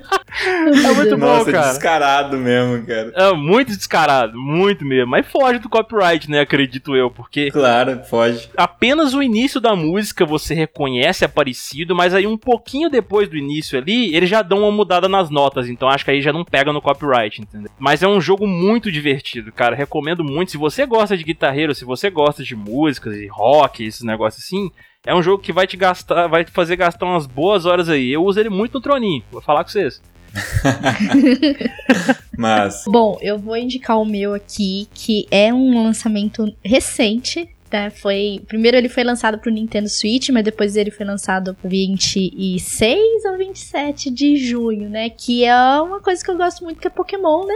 é muito Nossa, bom, cara. descarado mesmo, cara. É muito descarado, muito mesmo. Mas foge do copyright, né? Acredito eu, porque. Claro, foge. Apenas o início da música você reconhece é parecido, mas aí um pouquinho depois do início ali, eles já dão uma mudada nas notas. Então acho que aí já não pega no copyright, entendeu? Mas é um jogo muito divertido, cara. Recomendo muito. Se você gosta de guitarreiro, se você gosta de músicas e rock, esses negócios assim. É um jogo que vai te gastar, vai te fazer gastar umas boas horas aí. Eu uso ele muito no troninho, vou falar com vocês. <laughs> Mas. Bom, eu vou indicar o meu aqui, que é um lançamento recente Né? Foi, primeiro ele foi lançado pro Nintendo Switch, mas depois ele foi lançado 26 ou 27 de junho, né? Que é uma coisa que eu gosto muito, que é Pokémon, né?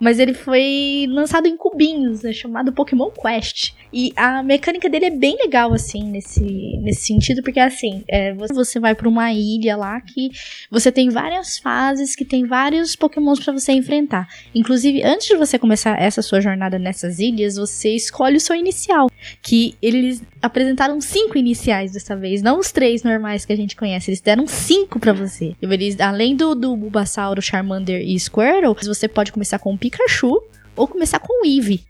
Mas ele foi lançado em cubinhos, né? Chamado Pokémon Quest. E a mecânica dele é bem legal, assim, nesse, nesse sentido, porque assim, é, você vai para uma ilha lá que você tem várias fases, que tem vários Pokémons para você enfrentar. Inclusive, antes de você começar essa sua jornada nessas ilhas, você escolhe o seu inicial. Que eles apresentaram cinco iniciais dessa vez, não os três normais que a gente conhece. Eles deram cinco para você. Eles, além do, do Bulbasauro, Charmander e Squirtle, você pode começar com o Pikachu ou começar com o Eevee.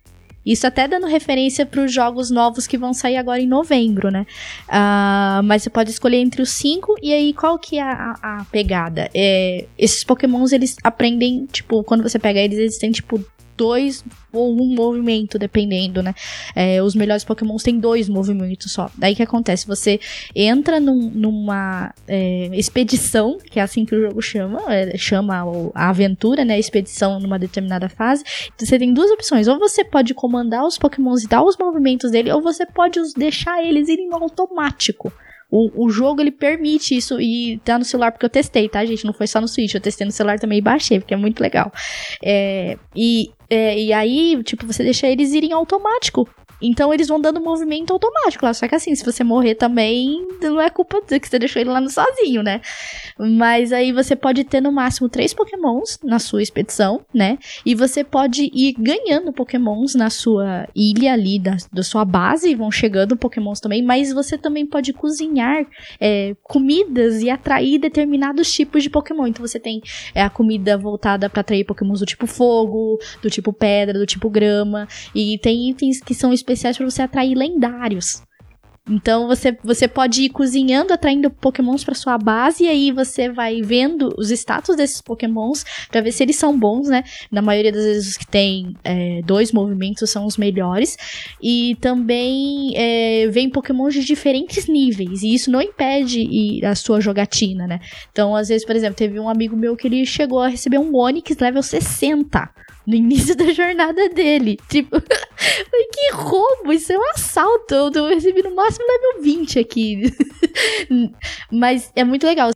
Isso até dando referência para os jogos novos que vão sair agora em novembro, né? Uh, mas você pode escolher entre os cinco. E aí, qual que é a, a pegada? É, esses pokémons, eles aprendem, tipo, quando você pega eles, eles têm, tipo, dois ou um movimento, dependendo, né? É, os melhores pokémons têm dois movimentos só. Daí que acontece? Você entra num, numa é, expedição, que é assim que o jogo chama, é, chama a aventura, né? Expedição numa determinada fase. Você tem duas opções. Ou você pode comandar os pokémons e dar os movimentos dele, ou você pode deixar eles irem no automático. O, o jogo ele permite isso e tá no celular porque eu testei, tá, gente? Não foi só no Switch, eu testei no celular também e baixei, porque é muito legal. É, e, é, e aí, tipo, você deixa eles irem automático. Então eles vão dando movimento automático lá. Só que assim, se você morrer também, não é culpa que você deixou ele lá no sozinho, né? Mas aí você pode ter no máximo três pokémons na sua expedição, né? E você pode ir ganhando pokémons na sua ilha ali, da, da sua base, vão chegando pokémons também, mas você também pode cozinhar é, comidas e atrair determinados tipos de pokémon. Então você tem é, a comida voltada para atrair pokémons do tipo fogo, do tipo pedra, do tipo grama, e tem itens que são específicos especiais para você atrair lendários. Então você, você pode ir cozinhando, atraindo pokémons para sua base, e aí você vai vendo os status desses pokémons para ver se eles são bons, né? Na maioria das vezes os que tem é, dois movimentos são os melhores. E também é, vem pokémons de diferentes níveis, e isso não impede a sua jogatina, né? Então, às vezes, por exemplo, teve um amigo meu que ele chegou a receber um Onix level 60 no início da jornada dele. Tipo, <laughs> que roubo, isso é um assalto. Eu recebi no máximo level 20 aqui. <laughs> Mas é muito legal.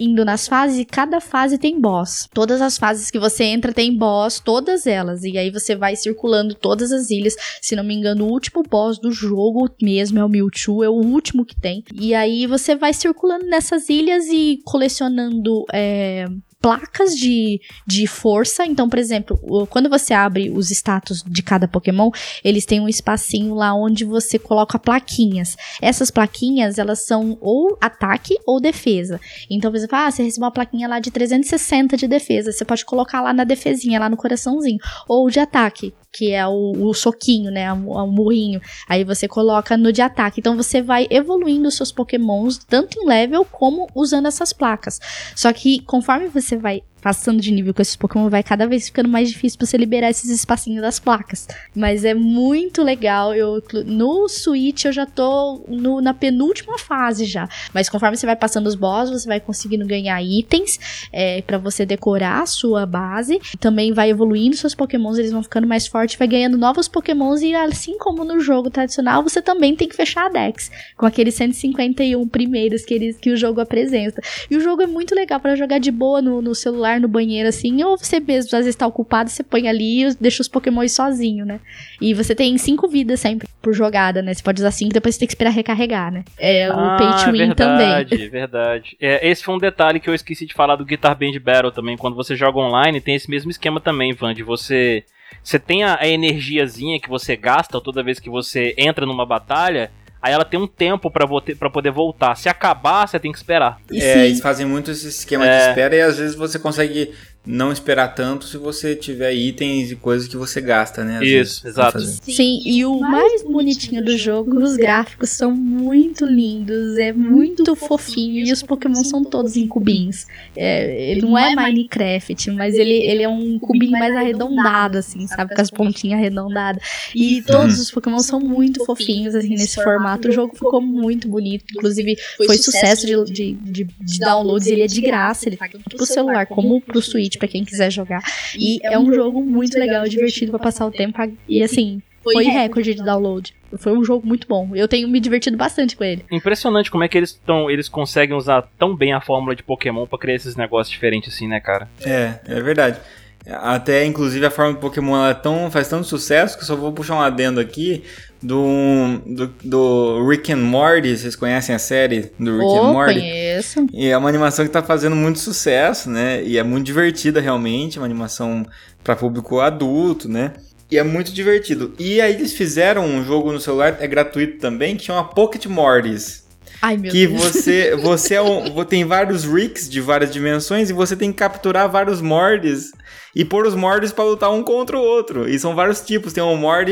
Indo nas fases, cada fase tem boss. Todas as fases que você entra tem boss, todas elas. E aí você vai circulando todas as ilhas. Se não me engano, o último boss do jogo mesmo é o Mewtwo, é o último que tem. E aí você vai circulando nessas ilhas e colecionando é, placas de, de força. Então, por exemplo, quando você abre os status de cada Pokémon, eles têm um espacinho lá onde você coloca plaquinhas. Essas plaquinhas, elas são ou ataque ou defesa. Então, por exemplo, ah, você recebeu uma plaquinha lá de 360 de defesa. Você pode colocar lá na defesinha, lá no coraçãozinho. Ou de ataque que é o, o soquinho, né? O, o murrinho. Aí você coloca no de ataque. Então você vai evoluindo os seus pokémons, tanto em level como usando essas placas. Só que conforme você vai passando de nível com esses Pokémon, vai cada vez ficando mais difícil pra você liberar esses espacinhos das placas. Mas é muito legal. Eu, no Switch eu já tô no, na penúltima fase já. Mas conforme você vai passando os bosses, você vai conseguindo ganhar itens é, para você decorar a sua base. Também vai evoluindo seus Pokémons, eles vão ficando mais fortes, vai ganhando novos Pokémons. E assim como no jogo tradicional, você também tem que fechar a Dex com aqueles 151 primeiros que, eles, que o jogo apresenta. E o jogo é muito legal para jogar de boa no, no celular celular no banheiro assim, ou você mesmo às vezes tá ocupado, você põe ali e deixa os pokémons sozinho, né? E você tem cinco vidas sempre por jogada, né? Você pode usar cinco, depois você tem que esperar recarregar, né? É ah, o pay to win verdade, também. Verdade, verdade. É, esse foi um detalhe que eu esqueci de falar do Guitar Band Battle também. Quando você joga online, tem esse mesmo esquema também, Van, de você... Você tem a, a energiazinha que você gasta toda vez que você entra numa batalha, Aí ela tem um tempo para poder voltar. Se acabar, você tem que esperar. É, eles fazem muito esse esquema é. de espera e às vezes você consegue não esperar tanto se você tiver itens e coisas que você gasta, né? Isso, exato. Sim, e o mais bonitinho do jogo, os gráficos são muito lindos, é muito fofinho e os Pokémon são todos em cubinhos. É, ele não é Minecraft, mas ele, ele é um cubinho mais arredondado, assim, sabe? Com as pontinhas arredondadas. E todos os Pokémon são muito fofinhos, assim, nesse formato. O jogo ficou muito bonito, inclusive foi sucesso de, de, de, de downloads, ele é de graça, ele tá tanto pro celular como pro Switch Switch para quem quiser jogar. E é um jogo muito legal, divertido para passar o tempo. E assim, foi recorde de download. foi um jogo muito bom. Eu tenho me divertido bastante com ele. Impressionante como é que eles estão, eles conseguem usar tão bem a fórmula de Pokémon pra criar esses negócios diferentes assim, né, cara? É, é verdade. Até, inclusive, a forma do Pokémon ela é tão, faz tanto sucesso que eu só vou puxar um adendo aqui do, do, do Rick and Morty. Vocês conhecem a série do Rick oh, and Morty? conheço. E é uma animação que tá fazendo muito sucesso, né? E é muito divertida realmente, uma animação para público adulto, né? E é muito divertido. E aí eles fizeram um jogo no celular, é gratuito também, que chama Pocket Mortys. Ai, meu que Deus. você <laughs> você é um, tem vários Ricks de várias dimensões e você tem que capturar vários Mordes e pôr os Mordes pra lutar um contra o outro. E são vários tipos. Tem um Mord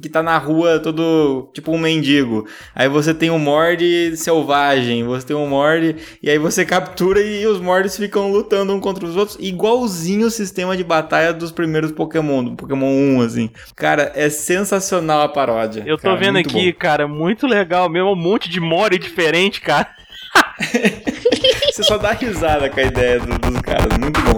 que tá na rua todo tipo um mendigo. Aí você tem um Mord selvagem, você tem um Mord e aí você captura e os Mordes ficam lutando um contra os outros, igualzinho o sistema de batalha dos primeiros Pokémon, do Pokémon 1 assim. Cara, é sensacional a paródia. Eu tô cara, vendo aqui, bom. cara, muito legal mesmo, um monte de Mori diferente, cara. <laughs> Você só dá risada com a ideia do- dos caras, muito bom.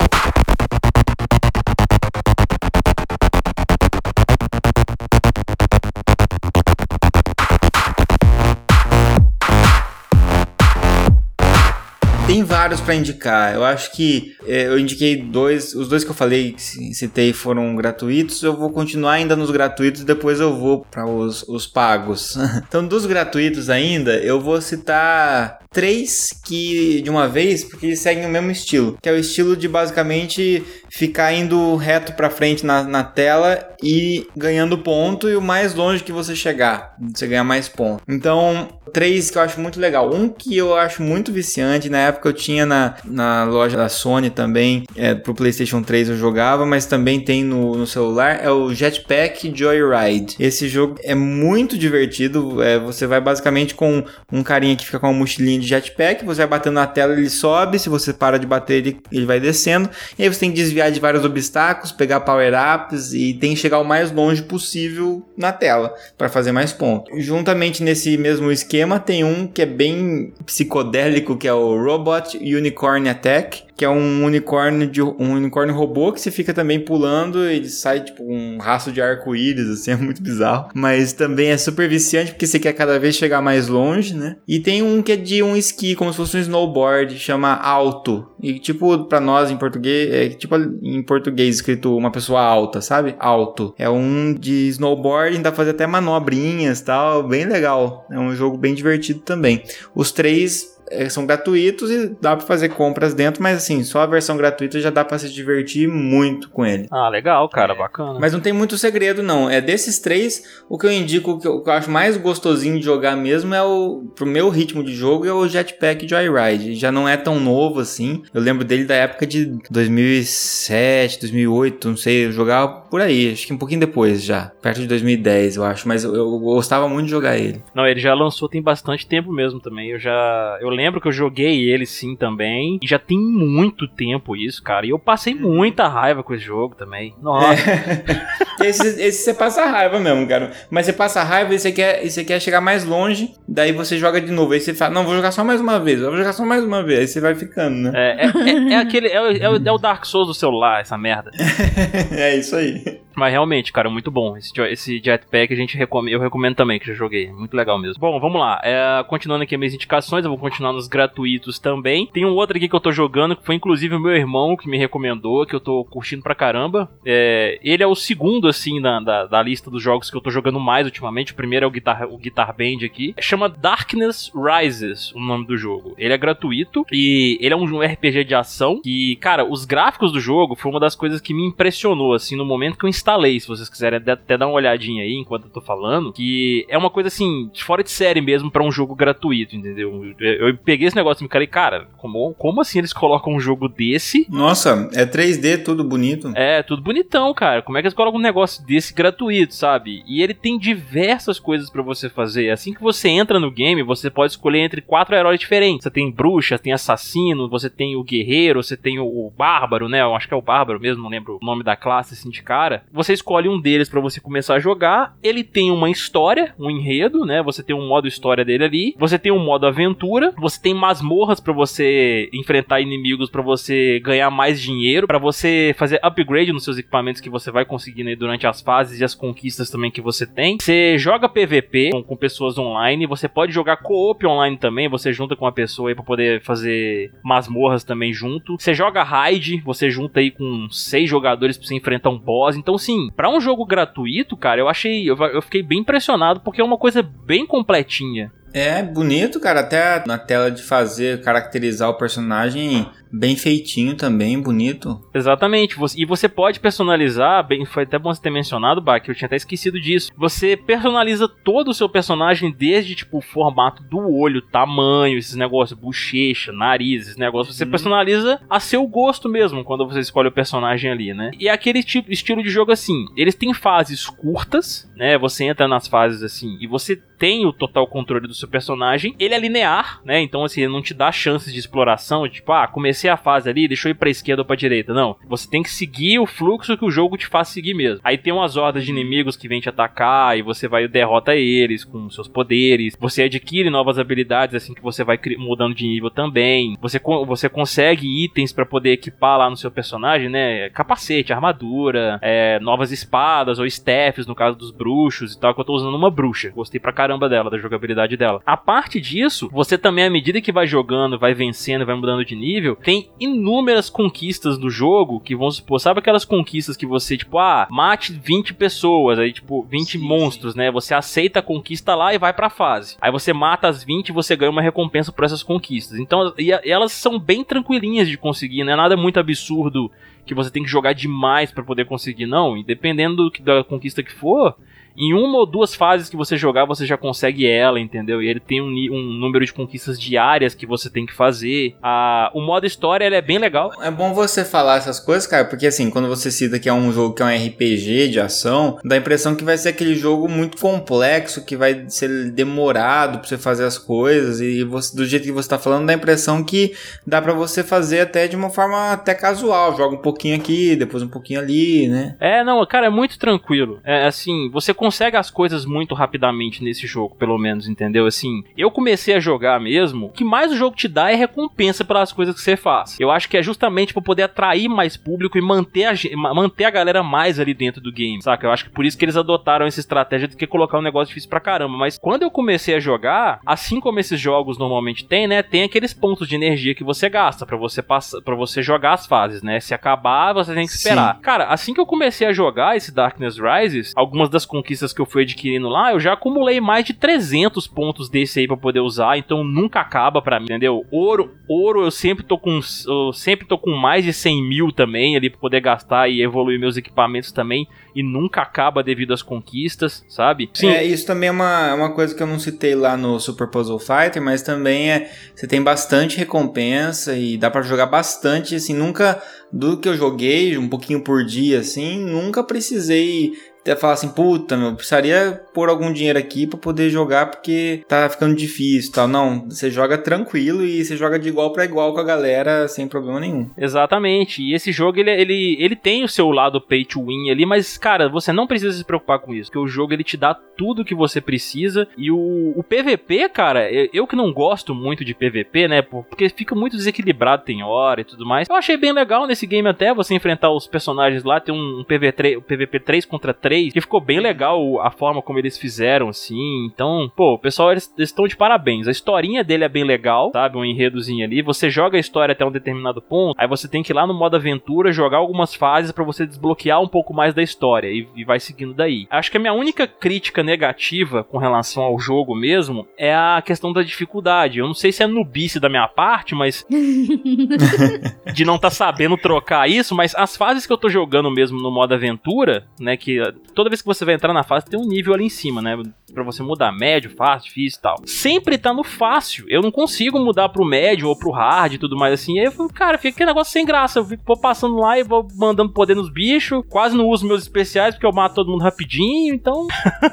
Tem vários pra indicar. Eu acho que é, eu indiquei dois, os dois que eu falei, que ci- citei, foram gratuitos. Eu vou continuar ainda nos gratuitos, depois eu vou para os, os pagos. <laughs> então, dos gratuitos ainda, eu vou citar três que de uma vez, porque eles seguem o mesmo estilo, que é o estilo de basicamente ficar indo reto pra frente na, na tela e ganhando ponto e o mais longe que você chegar, você ganha mais ponto. Então, três que eu acho muito legal. Um que eu acho muito viciante, na época eu tinha na, na loja da Sony também, é, pro PlayStation 3 eu jogava, mas também tem no, no celular, é o Jetpack Joyride. Esse jogo é muito divertido, é, você vai basicamente com um carinha que fica com uma mochilinha de jetpack, você vai batendo na tela, ele sobe, se você para de bater, ele, ele vai descendo, e aí você tem que desviar de vários obstáculos, pegar power-ups e tem que chegar o mais longe possível na tela para fazer mais pontos. Juntamente nesse mesmo esquema tem um que é bem psicodélico, que é o Robot Unicorn Attack, que é um unicórnio de um unicórnio robô que você fica também pulando, ele sai tipo um rastro de arco-íris, assim, <laughs> é muito bizarro. Mas também é super viciante porque você quer cada vez chegar mais longe, né? E tem um que é de um esqui, como se fosse um snowboard, chama alto. E tipo, pra nós em português, é tipo em português escrito uma pessoa alta, sabe? Alto. É um de snowboard, dá pra fazer até manobrinhas e tal, bem legal. É um jogo bem divertido também. Os três são gratuitos e dá pra fazer compras dentro, mas assim, só a versão gratuita já dá pra se divertir muito com ele. Ah, legal, cara, bacana. Mas não tem muito segredo, não. É desses três, o que eu indico, que eu, que eu acho mais gostosinho de jogar mesmo é o. Pro meu ritmo de jogo, é o Jetpack Joyride. Já não é tão novo assim. Eu lembro dele da época de 2007, 2008, não sei. Eu jogava por aí, acho que um pouquinho depois já. Perto de 2010, eu acho. Mas eu, eu gostava muito de jogar ele. Não, ele já lançou tem bastante tempo mesmo também. Eu já. Eu lembro que eu joguei ele sim também. E já tem muito tempo isso, cara. E eu passei muita raiva com esse jogo também. Nossa. <laughs> esse, esse você passa raiva mesmo, cara. Mas você passa raiva e você quer, e você quer chegar mais longe, daí você joga de novo. Aí você fala, não, vou jogar só mais uma vez, eu vou jogar só mais uma vez. Aí você vai ficando, né? É, é, é- é aquele. É, o- é o- é o Dark Souls do celular, essa merda. <laughs> É, isso aí. Mas realmente, cara, muito bom. Esse, esse jetpack a gente recome- eu recomendo também, que já joguei. Muito legal mesmo. Bom, vamos lá. É, continuando aqui as minhas indicações, eu vou continuar nos gratuitos também. Tem um outro aqui que eu tô jogando, que foi inclusive o meu irmão que me recomendou, que eu tô curtindo pra caramba. É, ele é o segundo, assim, da, da, da lista dos jogos que eu tô jogando mais ultimamente. O primeiro é o Guitar, o Guitar Band aqui. Chama Darkness Rises, o nome do jogo. Ele é gratuito e ele é um RPG de ação. E, cara, os gráficos do jogo foi uma das coisas que me impressionou, assim, no momento que eu instalei. Se vocês quiserem até- dar uma olhadinha aí enquanto eu tô falando, que é uma coisa assim, de fora de série mesmo pra um jogo gratuito, entendeu? Eu, eu peguei esse negócio e me falei, cara, como, como assim eles colocam um jogo desse? Nossa, é 3D, tudo bonito. É, tudo bonitão, cara. Como é que eles colocam um negócio desse gratuito, sabe? E ele tem diversas coisas pra você fazer. Assim que você entra no game, você pode escolher entre quatro heróis diferentes. Você tem bruxa, tem assassino, você tem o guerreiro, você tem o, o bárbaro, né? Eu acho que é o bárbaro mesmo, não lembro o nome da classe assim de cara. Você escolhe um deles para você começar a jogar. Ele tem uma história, um enredo, né? Você tem um modo história dele ali. Você tem um modo aventura. Você tem masmorras para você enfrentar inimigos, para você ganhar mais dinheiro, para você fazer upgrade nos seus equipamentos que você vai conseguindo aí durante as fases e as conquistas também que você tem. Você joga PVP com, com pessoas online. Você pode jogar co-op online também. Você junta com uma pessoa aí para poder fazer masmorras também junto. Você joga raid, você junta aí com seis jogadores pra você enfrentar um boss. Então, sim, para um jogo gratuito, cara, eu achei. Eu, eu fiquei bem impressionado porque é uma coisa bem completinha. É bonito, cara. Até na tela de fazer, caracterizar o personagem bem feitinho também, bonito. Exatamente. E você pode personalizar, bem, foi até bom você ter mencionado, Bach, eu tinha até esquecido disso. Você personaliza todo o seu personagem desde tipo o formato do olho, tamanho, esses negócios, bochecha, nariz, esses negócios. Você uhum. personaliza a seu gosto mesmo quando você escolhe o personagem ali, né? E é aquele tipo, estilo de jogo assim, eles têm fases curtas, né? Você entra nas fases assim e você tem o total controle do seu personagem. Ele é linear, né? Então assim, ele não te dá chances de exploração, tipo, ah, comecei comecei a fase ali, deixa eu ir pra esquerda ou pra direita. Não. Você tem que seguir o fluxo que o jogo te faz seguir mesmo. Aí tem umas hordas de inimigos que vêm te atacar e você vai derrota eles com seus poderes. Você adquire novas habilidades assim que você vai mudando de nível também. Você, você consegue itens para poder equipar lá no seu personagem, né? Capacete, armadura, é, novas espadas ou staffs, no caso dos bruxos e tal, que eu tô usando uma bruxa. Gostei pra caramba dela, da jogabilidade dela. A parte disso, você também, à medida que vai jogando, vai vencendo, vai mudando de nível, tem inúmeras conquistas do jogo que vão supor, sabe aquelas conquistas que você, tipo, ah, mate 20 pessoas, aí, tipo, 20 sim, monstros, sim. né? Você aceita a conquista lá e vai pra fase. Aí você mata as 20 e você ganha uma recompensa por essas conquistas. Então, e, e elas são bem tranquilinhas de conseguir, não é nada muito absurdo que você tem que jogar demais para poder conseguir, não. E dependendo do, da conquista que for, em uma ou duas fases que você jogar, você já consegue ela, entendeu? E ele tem um, um número de conquistas diárias que você tem que fazer. A, o modo história ele é bem legal. É bom você falar essas coisas, cara, porque assim, quando você cita que é um jogo que é um RPG de ação, dá a impressão que vai ser aquele jogo muito complexo, que vai ser demorado pra você fazer as coisas. E você, do jeito que você tá falando, dá a impressão que dá para você fazer até de uma forma até casual. Joga um pouquinho aqui, depois um pouquinho ali, né? É, não, cara, é muito tranquilo. É assim, você consegue as coisas muito rapidamente nesse jogo, pelo menos, entendeu? Assim, eu comecei a jogar mesmo, o que mais o jogo te dá é recompensa pelas coisas que você faz. Eu acho que é justamente para poder atrair mais público e manter a, manter a galera mais ali dentro do game, saca? Eu acho que por isso que eles adotaram essa estratégia do que colocar um negócio difícil pra caramba. Mas quando eu comecei a jogar, assim como esses jogos normalmente tem, né? Tem aqueles pontos de energia que você gasta para você passar, para você jogar as fases, né? Se acabar, você tem que esperar. Sim. Cara, assim que eu comecei a jogar esse Darkness Rises, algumas das conquistas conquistas que eu fui adquirindo lá, eu já acumulei mais de 300 pontos desse aí para poder usar, então nunca acaba para mim, entendeu? Ouro, ouro eu sempre tô com eu sempre tô com mais de 100 mil também ali para poder gastar e evoluir meus equipamentos também e nunca acaba devido às conquistas, sabe? Sim. É, isso também é uma, é uma coisa que eu não citei lá no Super Puzzle Fighter, mas também é você tem bastante recompensa e dá para jogar bastante, assim, nunca do que eu joguei, um pouquinho por dia assim, nunca precisei até falar assim, puta, meu, precisaria pôr algum dinheiro aqui para poder jogar porque tá ficando difícil tal. Não, você joga tranquilo e você joga de igual para igual com a galera sem problema nenhum. Exatamente. E esse jogo, ele, ele, ele tem o seu lado pay to win ali, mas, cara, você não precisa se preocupar com isso, porque o jogo, ele te dá tudo que você precisa e o, o PVP, cara, eu que não gosto muito de PVP, né, porque fica muito desequilibrado, tem hora e tudo mais. Eu achei bem legal nesse game até você enfrentar os personagens lá, tem um, um PV3, PVP 3 contra 3 3, que ficou bem legal a forma como eles fizeram, assim. Então, pô, o pessoal, eles estão de parabéns. A historinha dele é bem legal, sabe? Um enredozinho ali. Você joga a história até um determinado ponto, aí você tem que ir lá no modo aventura, jogar algumas fases para você desbloquear um pouco mais da história e, e vai seguindo daí. Acho que a minha única crítica negativa com relação ao jogo mesmo é a questão da dificuldade. Eu não sei se é nubice da minha parte, mas. <laughs> de não estar tá sabendo trocar isso, mas as fases que eu tô jogando mesmo no modo aventura, né? Que toda vez que você vai entrar na fase tem um nível ali em cima, né? Pra você mudar médio, fácil, difícil e tal. Sempre tá no fácil. Eu não consigo mudar pro médio ou pro hard e tudo mais assim. Aí eu falo, cara, fica aquele negócio sem graça. Eu fico passando lá e vou mandando poder nos bichos. Quase não uso meus especiais porque eu mato todo mundo rapidinho, então.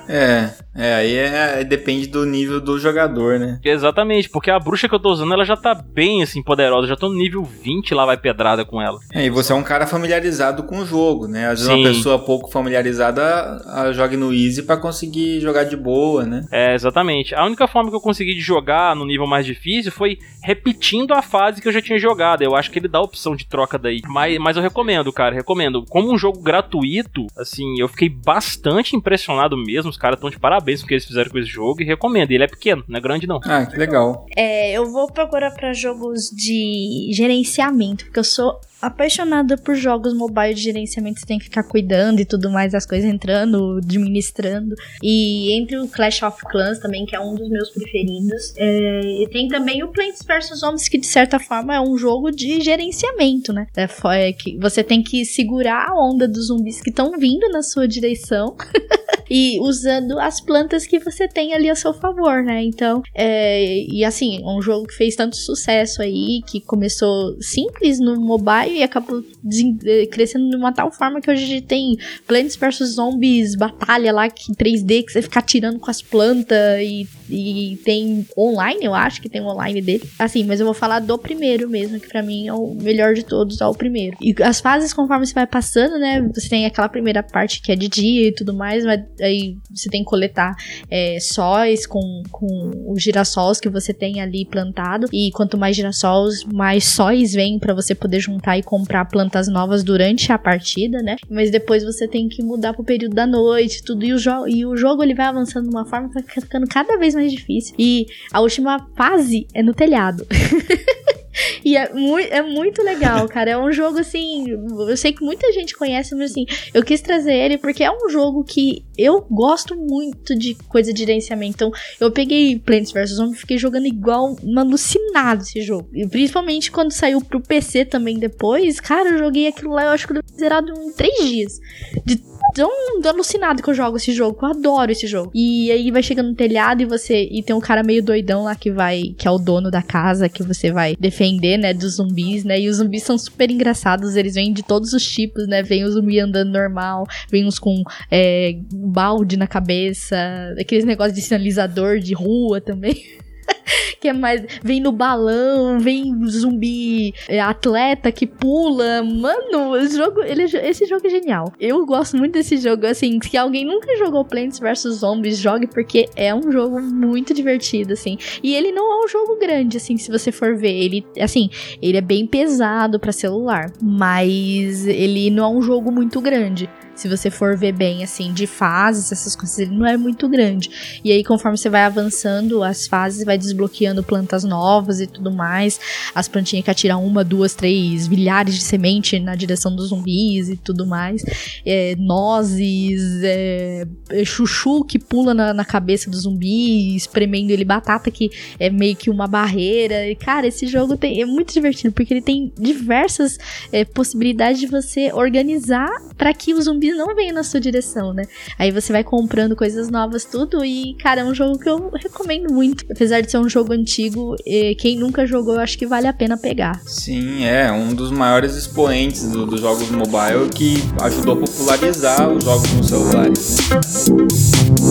é. É, aí é, depende do nível do jogador, né? Exatamente, porque a bruxa que eu tô usando, ela já tá bem, assim, poderosa. Já tô no nível 20, lá vai pedrada com ela. É, e você é um cara familiarizado com o jogo, né? Às vezes Sim. uma pessoa pouco familiarizada a, joga no easy pra conseguir jogar de boa, né? É, exatamente. A única forma que eu consegui de jogar no nível mais difícil foi repetindo a fase que eu já tinha jogado. Eu acho que ele dá a opção de troca daí. Mas, mas eu recomendo, cara, recomendo. Como um jogo gratuito, assim, eu fiquei bastante impressionado mesmo. Os caras estão de parabéns com o que eles fizeram com esse jogo e recomendo. Ele é pequeno, não é grande não. Ah, que legal. É, eu vou procurar pra jogos de gerenciamento, porque eu sou apaixonada por jogos mobile de gerenciamento, você tem que ficar cuidando e tudo mais, as coisas entrando, administrando. E entre o Clash of Clans também, que é um dos meus preferidos. É, e tem também o Plants vs Zombies, que de certa forma é um jogo de gerenciamento, né? É, é que você tem que segurar a onda dos zumbis que estão vindo na sua direção. <laughs> E usando as plantas que você tem ali a seu favor, né? Então, é, e assim, um jogo que fez tanto sucesso aí, que começou simples no mobile e acabou eh, crescendo de uma tal forma que hoje a gente tem Plants vs Zombies, batalha lá que 3D, que você fica atirando com as plantas e, e tem online, eu acho que tem online dele. Assim, mas eu vou falar do primeiro mesmo, que pra mim é o melhor de todos, é o primeiro. E as fases, conforme você vai passando, né? Você tem aquela primeira parte que é de dia e tudo mais, mas aí você tem que coletar é, sóis com, com os girassóis que você tem ali plantado. E quanto mais girassóis, mais sóis vem pra você poder juntar e comprar plantas novas durante a partida, né? Mas depois você tem que mudar pro período da noite, tudo. E o, jo e o jogo ele vai avançando de uma forma que vai ficando cada vez mais difícil. E a última fase é no telhado. <laughs> <laughs> E é, mui- é muito legal, cara. É um jogo assim. Eu sei que muita gente conhece, mas assim, eu quis trazer ele porque é um jogo que eu gosto muito de coisa de gerenciamento. Então, eu peguei Plants vs Zombies e fiquei jogando igual um alucinado esse jogo. E principalmente quando saiu pro PC também depois, cara, eu joguei aquilo lá, eu acho que eu zerado em três dias. De tão alucinado que eu jogo esse jogo, eu adoro esse jogo. E aí vai chegando no telhado e você. E tem um cara meio doidão lá que vai. que é o dono da casa, que você vai defender, né? Dos zumbis, né? E os zumbis são super engraçados, eles vêm de todos os tipos, né? Vem o zumbi andando normal, vem uns com é, balde na cabeça, aqueles negócios de sinalizador de rua também. <laughs> <laughs> que é mais. Vem no balão, vem zumbi é, atleta que pula. Mano, o jogo, ele, é- esse jogo é genial. Eu gosto muito desse jogo. Assim, se alguém nunca jogou Plants vs Zombies, jogue porque é um jogo muito divertido, assim. E ele não é um jogo grande, assim, se você for ver. Ele, assim, ele é bem pesado pra celular, mas ele não é um jogo muito grande. Se você for ver bem, assim, de fases, essas coisas, ele não é muito grande. E aí, conforme você vai avançando as fases, vai desbloqueando plantas novas e tudo mais. As plantinhas que atiram uma, duas, três, milhares de semente na direção dos zumbis e tudo mais. É, nozes, é, é, chuchu que pula na, na cabeça do zumbi, espremendo ele, batata que é meio que uma barreira. E, cara, esse jogo tem, é muito divertido, porque ele tem diversas é, possibilidades de você organizar para que os zumbis não venham na sua direção, né? Aí você vai comprando coisas novas, tudo, e, cara, é um jogo que eu recomendo muito. Apesar de ser um jogo antigo, quem nunca jogou, eu acho que vale a pena pegar. Sim, é um dos maiores expoentes do- dos jogos mobile que ajudou a popularizar os jogos nos celulares. né?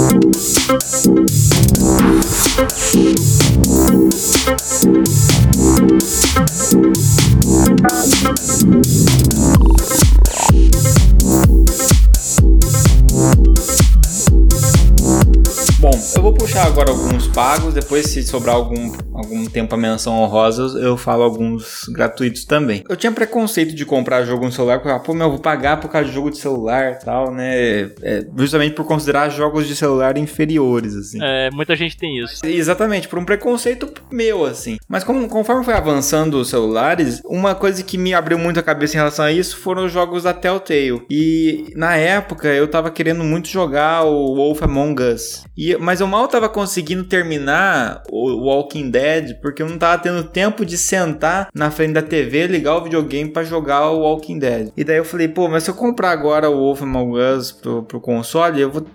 Bom, eu vou puxar agora alguns pagos, depois se sobrar algum, algum tempo a menção honrosa, eu- falo alguns gratuitos também. Eu tinha preconceito de comprar jogo no celular, porque, ah, pô, meu, eu vou pagar por causa de jogo de celular e tal, né? É, justamente por considerar jogos de celular inferiores, assim. É, muita gente tem isso. Exatamente, por um preconceito meu, assim. Mas como- conforme foi avançando os celulares, uma coisa que me abriu muito a cabeça em relação a isso foram os jogos da Telltale. E na época eu tava querendo muito jogar o Wolf Among Us. E, mas eu mal tava conseguindo terminar o Walking Dead porque eu não tava tendo tempo de sentar na frente da TV, ligar o videogame pra jogar o Walking Dead. E daí eu falei, pô, mas se eu comprar agora o Wolf Among Us pro, pro console, eu vou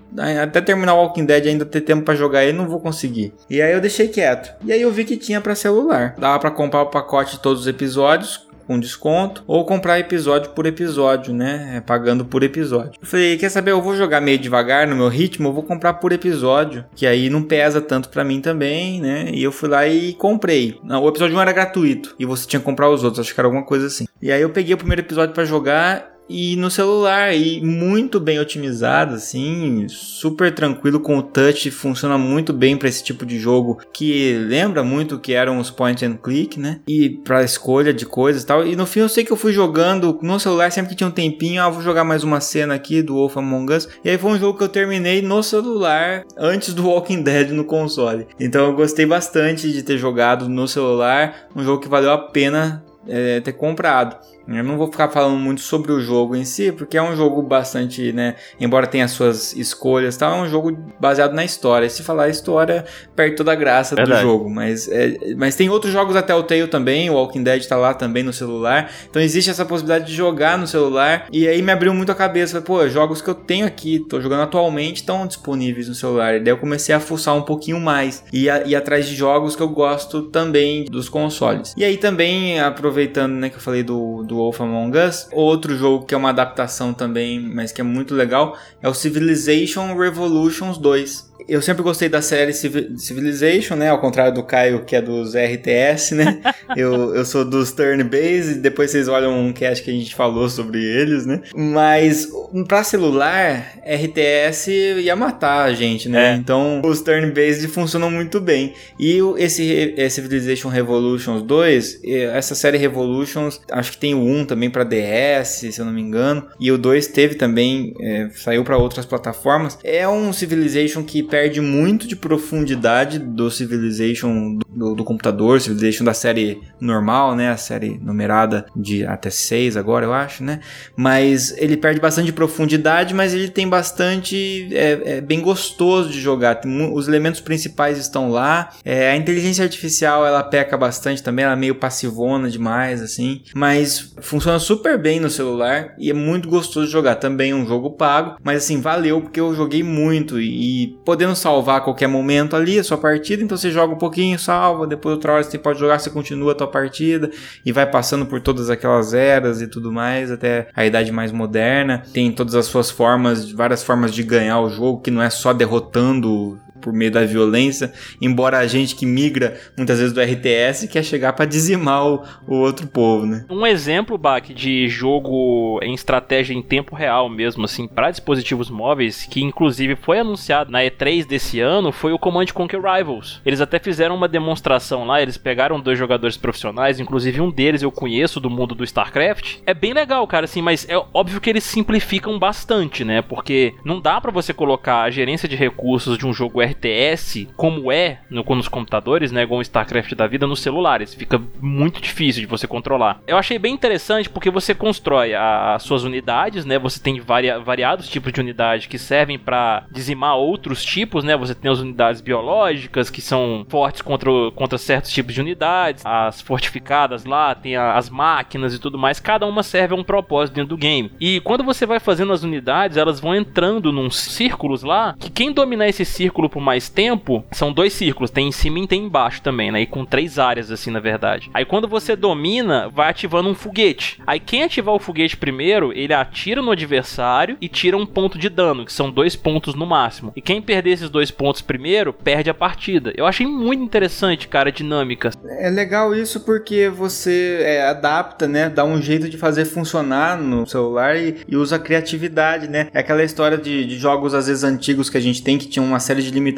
até terminar o Walking Dead ainda ter tempo pra jogar ele, não vou conseguir. E aí eu deixei quieto. E aí eu vi que tinha pra celular. Dava pra comprar o pacote de todos os episódios com desconto, ou comprar episódio por episódio, né? É, pagando por episódio. Eu falei, quer saber? Eu vou jogar meio devagar no meu ritmo, eu vou comprar por episódio, que aí não pesa tanto para mim também, né? E eu fui lá e comprei. O episódio 1 era gratuito e você tinha que comprar os outros, acho que era alguma coisa assim. E aí eu peguei o primeiro episódio para jogar e no celular e muito bem otimizado assim, super tranquilo com o touch, funciona muito bem para esse tipo de jogo que lembra muito que eram os point and click, né? E para escolha de coisas e tal. E no fim eu sei que eu fui jogando no celular sempre que tinha um tempinho, ah, vou jogar mais uma cena aqui do Wolf Among Us. E aí foi um jogo que eu terminei no celular antes do Walking Dead no console. Então eu gostei bastante de ter jogado no celular, um jogo que valeu a pena é, ter comprado. Eu não vou ficar falando muito sobre o jogo em si, porque é um jogo bastante, né? Embora tenha suas escolhas, tal, é um jogo baseado na história. Se falar história, perde toda a graça Verdade. do jogo. Mas, é, mas tem outros jogos até o Telltale também, o Walking Dead tá lá também no celular. Então existe essa possibilidade de jogar no celular. E aí me abriu muito a cabeça. Pô, jogos que eu tenho aqui, tô jogando atualmente, estão disponíveis no celular. E daí eu comecei a fuçar um pouquinho mais. E ir atrás de jogos que eu gosto também dos consoles. E aí também, aproveitando, né, que eu falei do, do do Wolf Among Us. Outro jogo que é uma adaptação também, mas que é muito legal, é o Civilization Revolutions 2 eu sempre gostei da série Civilization, né? Ao contrário do Caio, que é dos RTS, né? <laughs> eu, eu sou dos turn-based, depois vocês olham um cast que a gente falou sobre eles, né? Mas pra celular, RTS ia matar a gente, né? É. Então, os turn-based funcionam muito bem. E esse Civilization Revolutions 2, essa série Revolutions, acho que tem o 1 também para DS, se eu não me engano. E o 2 teve também, é, saiu para outras plataformas. É um Civilization que perde muito de profundidade do Civilization do, do, computador, Civilization da série normal, né? A série numerada de até 6 agora, eu acho, né? Mas ele perde bastante de profundidade, mas ele tem bastante. É, é bem gostoso de jogar. Tem, os elementos principais estão lá. É, a inteligência artificial ela peca bastante também, ela é meio passivona demais, assim. Mas funciona super bem no celular e é muito gostoso de jogar. Também um jogo pago, mas assim, valeu porque eu joguei muito e, e podendo salvar a qualquer momento ali a sua partida, então você joga um pouquinho, salva, depois outra hora você pode jogar, você continua a tua partida e vai passando por todas aquelas eras e tudo mais, até a idade mais moderna. Tem todas as suas formas, várias formas de ganhar o jogo, que não é só derrotando por meio da violência, embora a gente que migra muitas vezes do RTS quer chegar para dizimar o, o, outro povo, né? Um exemplo, Bach, de jogo em estratégia em tempo real mesmo, assim, para dispositivos móveis, que inclusive foi anunciado na E3 desse ano, foi o Command Conquer Rivals. Eles até fizeram uma demonstração lá, eles pegaram dois jogadores profissionais, inclusive um deles eu conheço do mundo do StarCraft. É bem legal, cara, assim, mas é óbvio que eles simplificam bastante, né? Porque não dá para você colocar a gerência de recursos de um jogo RTS, como é no, nos computadores, né, igual o StarCraft da vida, nos celulares. Fica muito difícil de você controlar. Eu achei bem interessante porque você constrói as suas unidades, né? Você tem varia, variados tipos de unidade que servem para dizimar outros tipos, né? Você tem as unidades biológicas que são fortes contra, contra certos tipos de unidades, as fortificadas lá, tem a, as máquinas e tudo mais. Cada uma serve a um propósito dentro do game. E quando você vai fazendo as unidades, elas vão entrando num círculos lá que quem dominar esse círculo por mais tempo, são dois círculos, tem em cima e tem embaixo também, né? E com três áreas, assim, na verdade. Aí quando você domina, vai ativando um foguete. Aí quem ativar o foguete primeiro, ele atira no adversário e tira um ponto de dano, que são dois pontos no máximo. E quem perder esses dois pontos primeiro, perde a partida. Eu achei muito interessante, cara, a dinâmica. É legal isso porque você é, adapta, né? Dá um jeito de fazer funcionar no celular e, e usa criatividade, né? É aquela história de, de jogos, às vezes, antigos que a gente tem que tinham uma série de limitações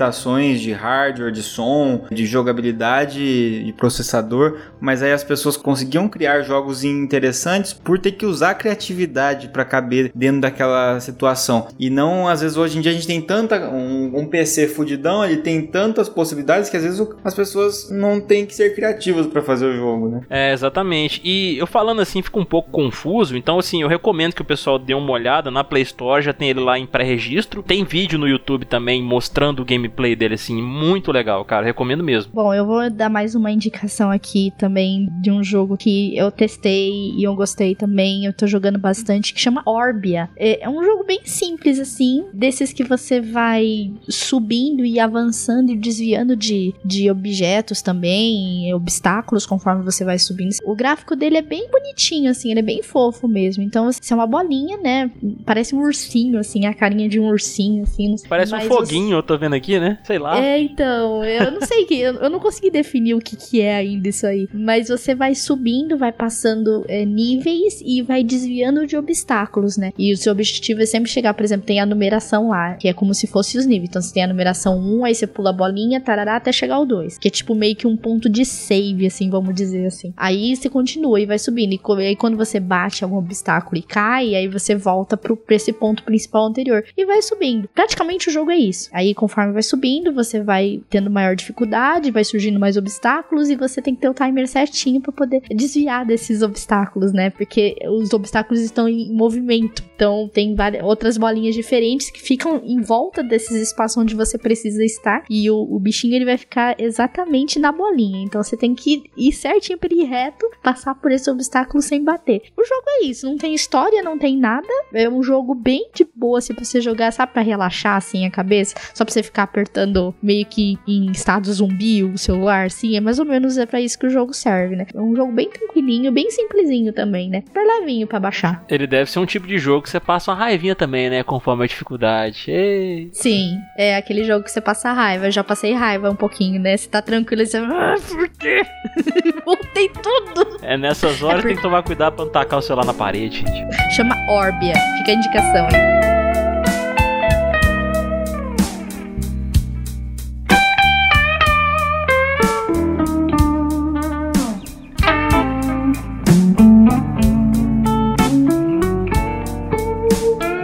de hardware, de som, de jogabilidade, de processador, mas aí as pessoas conseguiam criar jogos interessantes por ter que usar a criatividade para caber dentro daquela situação. E não, às vezes, hoje em dia a gente tem tanta. Um, um PC fudidão, ele tem tantas possibilidades que às vezes as pessoas não têm que ser criativas para fazer o jogo, né? É, exatamente. E eu falando assim, fica um pouco confuso, então assim, eu recomendo que o pessoal dê uma olhada na Play Store, já tem ele lá em pré-registro. Tem vídeo no YouTube também mostrando o game gameplay dele, assim, muito legal, cara. Recomendo mesmo. Bom, eu vou dar mais uma indicação aqui também de um jogo que eu testei e eu gostei também. Eu tô jogando bastante, que chama Orbia. É, é um jogo bem simples, assim, desses que você vai subindo e avançando e desviando de, de objetos também, obstáculos conforme você vai subindo. O gráfico dele é bem bonitinho, assim, ele é bem fofo mesmo. Então, você é uma bolinha, né? Parece um ursinho, assim, a carinha de um ursinho, assim. Parece um foguinho, eu tô vendo aqui, né? Sei lá. É, então, eu não sei que, eu não consegui definir o que, que é ainda isso aí. Mas você vai subindo, vai passando é, níveis e vai desviando de obstáculos, né? E o seu objetivo é sempre chegar, por exemplo, tem a numeração lá, que é como se fosse os níveis. Então você tem a numeração 1, aí você pula a bolinha, tarará, até chegar ao 2. Que é tipo meio que um ponto de save, assim, vamos dizer assim. Aí você continua e vai subindo. E aí quando você bate algum obstáculo e cai, aí você volta pro, pra esse ponto principal anterior. E vai subindo. Praticamente o jogo é isso. Aí conforme vai subindo, você vai tendo maior dificuldade, vai surgindo mais obstáculos e você tem que ter o timer certinho para poder desviar desses obstáculos, né? Porque os obstáculos estão em movimento. Então tem várias outras bolinhas diferentes que ficam em volta desses espaços onde você precisa estar e o, o bichinho ele vai ficar exatamente na bolinha. Então você tem que ir certinho para ir reto, passar por esse obstáculo sem bater. O jogo é isso, não tem história, não tem nada. É um jogo bem de boa assim pra você jogar, sabe, para relaxar assim a cabeça, só para você ficar apertando meio que em estado zumbi o celular, assim, é mais ou menos é para isso que o jogo serve, né? É um jogo bem tranquilinho, bem simplesinho também, né? Super levinho para baixar. Ele deve ser um tipo de jogo que você passa uma raivinha também, né? Conforme a dificuldade. Ei. Sim, é aquele jogo que você passa raiva. Eu já passei raiva um pouquinho, né? Você tá tranquilo e você. Ah, por quê? <laughs> Voltei tudo. É nessas horas é por... tem que tomar cuidado pra não tacar o celular na parede, gente. Chama Orbia. Fica a indicação aí.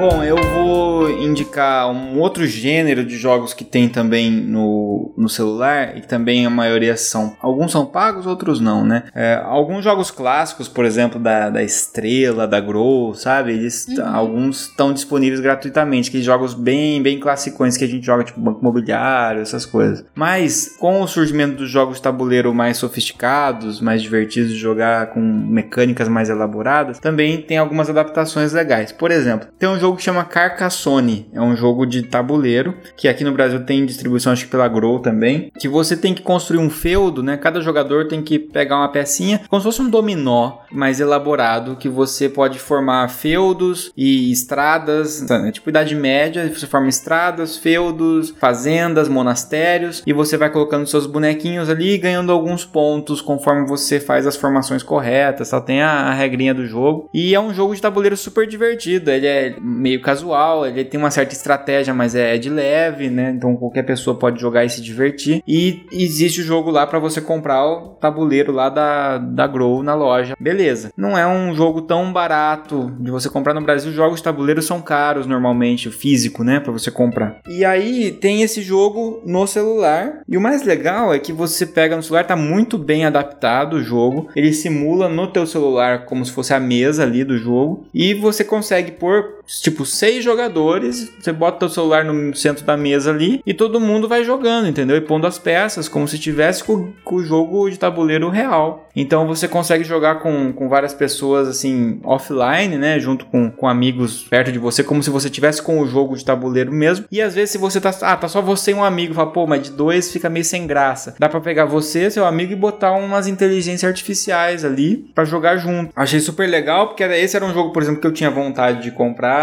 Bom, eu indicar um outro gênero de jogos que tem também no, no celular e também a maioria são. Alguns são pagos, outros não, né? É, alguns jogos clássicos, por exemplo, da, da Estrela, da Grow, sabe? Eles, uhum. Alguns estão disponíveis gratuitamente, que jogos bem, bem classicões que a gente joga, tipo Banco Imobiliário, essas coisas. Mas com o surgimento dos jogos de tabuleiro mais sofisticados, mais divertidos de jogar, com mecânicas mais elaboradas, também tem algumas adaptações legais. Por exemplo, tem um jogo jogo que chama Carcassonne. É um jogo de tabuleiro, que aqui no Brasil tem distribuição, acho que pela Grow também. Que você tem que construir um feudo, né? Cada jogador tem que pegar uma pecinha, como se fosse um dominó mais elaborado, que você pode formar feudos e estradas. É tipo Idade Média, você forma estradas, feudos, fazendas, monastérios, e você vai colocando seus bonequinhos ali, ganhando alguns pontos conforme você faz as formações corretas. Só tem a, a regrinha do jogo. E é um jogo de tabuleiro super divertido. Ele é meio casual, ele tem uma certa estratégia, mas é, de leve, né? Então qualquer pessoa pode jogar e se divertir. E existe o jogo lá para você comprar o tabuleiro lá da, da Grow na loja. Beleza. Não é um jogo tão barato de você comprar no Brasil. Jogos de tabuleiro são caros normalmente, físico, né? Para você comprar. E aí tem esse jogo no celular. E o mais legal é que você pega no celular, tá muito bem adaptado o jogo. Ele simula no teu celular como se fosse a mesa ali do jogo. E você consegue pôr tipo seis jogadores, você bota o celular no centro da mesa ali e todo mundo vai jogando, entendeu? E pondo as peças como se tivesse com, com o jogo de tabuleiro real. Então você consegue jogar com, com várias pessoas assim offline, né? Junto com, com amigos perto de você, como se você tivesse com o jogo de tabuleiro mesmo. E às vezes se você tá, ah, tá só você e um amigo, fala, pô, mas de dois fica meio sem graça. Dá para pegar você, seu amigo e botar umas inteligências artificiais ali para jogar junto. Achei super legal porque esse era um jogo, por exemplo, que eu tinha vontade de comprar